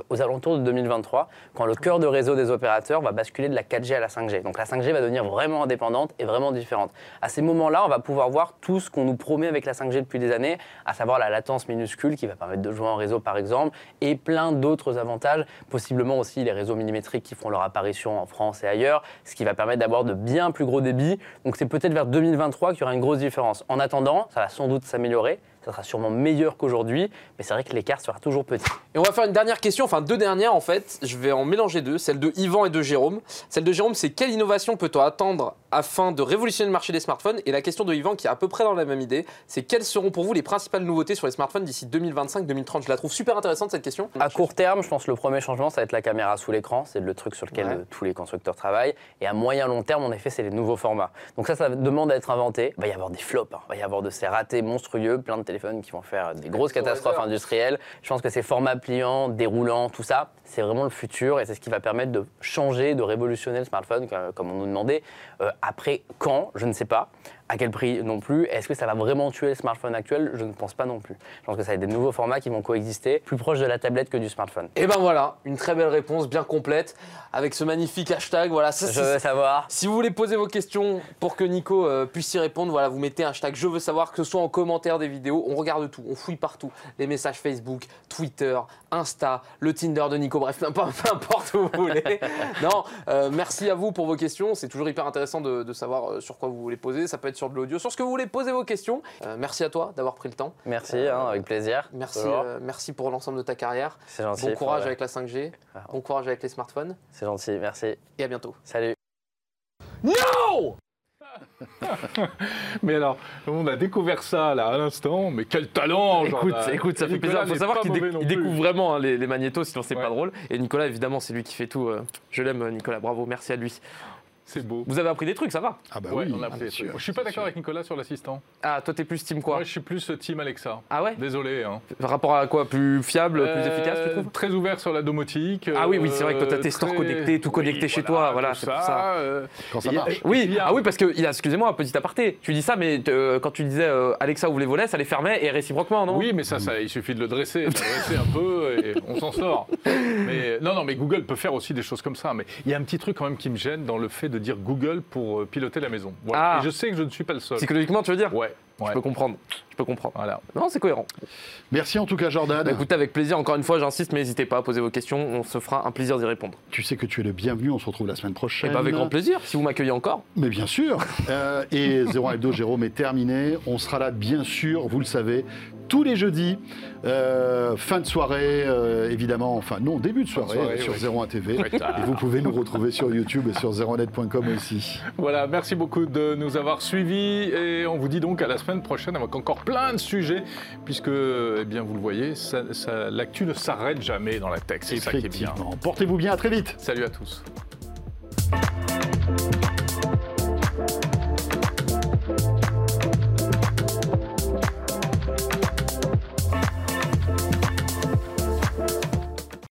aux alentours de 2023, quand le cœur de réseau des opérateurs va basculer de la 4G à la 5G. Donc la 5G va devenir vraiment indépendante et vraiment différente. À ces moments-là, on va pouvoir voir tout ce qu'on nous promet avec la 5G depuis des années, à savoir la latence minuscule qui va permettre de jouer en réseau par exemple, et plein d'autres avantages, possiblement aussi les réseaux millimétriques qui font leur apparition en France et ailleurs, ce qui va permettre d'avoir de bien plus gros débits. Donc c'est peut-être vers 2023 qu'il y aura une grosse différence. En attendant, ça va sans doute s'améliorer. Ça sera sûrement meilleur qu'aujourd'hui, mais c'est vrai que l'écart sera toujours petit. Et on va faire une dernière question, enfin deux dernières en fait. Je vais en mélanger deux, celle de Yvan et de Jérôme. Celle de Jérôme, c'est quelle innovation peut-on attendre afin de révolutionner le marché des smartphones Et la question de Yvan, qui est à peu près dans la même idée, c'est quelles seront pour vous les principales nouveautés sur les smartphones d'ici 2025-2030 Je la trouve super intéressante cette question. À court terme, je pense que le premier changement, ça va être la caméra sous l'écran. C'est le truc sur lequel Ouais. euh, tous les constructeurs travaillent. Et à moyen long terme, en effet, c'est les nouveaux formats. Donc ça, ça demande à être inventé. Il va y avoir des flops, hein. il va y avoir de ces ratés monstrueux, plein de téléphones qui vont faire des grosses catastrophes industrielles. Je pense que ces formats pliants, déroulants, tout ça, c'est vraiment le futur et c'est ce qui va permettre de changer, de révolutionner le smartphone, comme- on nous demandait. Euh, après, quand Je ne sais pas. À quel prix non plus Est-ce que ça va vraiment tuer le smartphone actuel? Je ne pense pas non plus. Je pense que ça va être des nouveaux formats qui vont coexister, plus proches de la tablette que du smartphone. Et ben voilà, une très belle réponse, bien complète, avec ce magnifique hashtag. Voilà, ça, Je veux savoir. Si vous voulez poser vos questions pour que Nico euh, puisse y répondre, voilà, vous mettez hashtag je veux savoir, que ce soit en commentaire des vidéos, on regarde tout, on fouille partout. Les messages Facebook, Twitter, Insta, le Tinder de Nico, bref, peu, peu importe où vous voulez. Non, euh, merci à vous pour vos questions, c'est toujours hyper intéressant de, de savoir euh, sur quoi vous voulez poser, ça peut être sur de l'audio, sur ce que vous voulez poser vos questions. Euh, merci à toi d'avoir pris le temps. Merci, hein, avec plaisir. Merci, euh, merci pour l'ensemble de ta carrière. C'est gentil. Bon courage ouais. avec la 5G, Ah. bon courage avec les smartphones C'est gentil, merci. et à bientôt. Salut. Mais alors, on a découvert ça là à l'instant, mais quel talent Écoute, ça fait Nicolas plaisir. Il faut savoir qu'il découvre vraiment hein, les, les magnétos, sinon c'est Ouais. pas drôle. Et Nicolas, évidemment, c'est lui qui fait tout. euh, Je l'aime, euh, Nicolas. Bravo, merci à lui. C'est beau. Vous avez appris des trucs, ça va Ah bah Ouais, oui, on a bien fait. sûr, Je suis pas d'accord avec Nicolas sur l'assistant. Ah, toi, t'es plus team quoi Moi, je suis plus euh, team Alexa. Ah ouais Désolé. Hein. Par rapport à quoi Plus fiable, plus Euh, efficace, tu trouves Très ouvert sur la domotique. Ah oui, oui, c'est vrai que toi, t'as tes stores très- connectés, tout connecté chez toi, voilà, c'est pour ça. euh, Quand ça y a- marche. Oui, a- ah oui, parce que, il a- excusez-moi, petit aparté. Tu dis ça, mais euh, quand tu disais euh, Alexa ouvre les volets, ça les fermait et réciproquement, non? Oui, mais ça, ça, il suffit de le dresser, de le dresser un peu et on s'en sort. Mais non, non, mais Google peut faire aussi des choses comme ça. Mais il y a un petit truc quand même qui me gêne dans le fait de dire Google pour euh, piloter la maison. Voilà. Ah. Et je sais que je ne suis pas le seul. Psychologiquement, tu veux dire Ouais, ouais. Je peux comprendre. Je peux comprendre. Voilà. Non, c'est cohérent. Merci en tout cas, Jordan. Bah, écoutez, avec plaisir, encore une fois, j'insiste, mais n'hésitez pas à poser vos questions. On se fera un plaisir d'y répondre. Tu sais que tu es le bienvenu. On se retrouve la semaine Et prochaine. bah, avec grand plaisir, si vous m'accueillez encore. Mais bien sûr. Euh, et 01 Hebdo, Jérôme est terminé. On sera là, bien sûr, vous le savez, tous les jeudis. Euh, fin de soirée, euh, évidemment. Enfin, non, début de soirée, soirée, sur oui. 01 TV. Et vous pouvez nous retrouver sur YouTube et sur 01net.com aussi. Voilà, merci beaucoup de nous avoir suivis et on vous dit donc à la semaine prochaine avec encore plein de sujets puisque, eh bien, vous le voyez, ça- ça- l'actu ne s'arrête jamais dans la tech. C'est ça qui est bien. Portez-vous bien, à très vite. Salut à tous.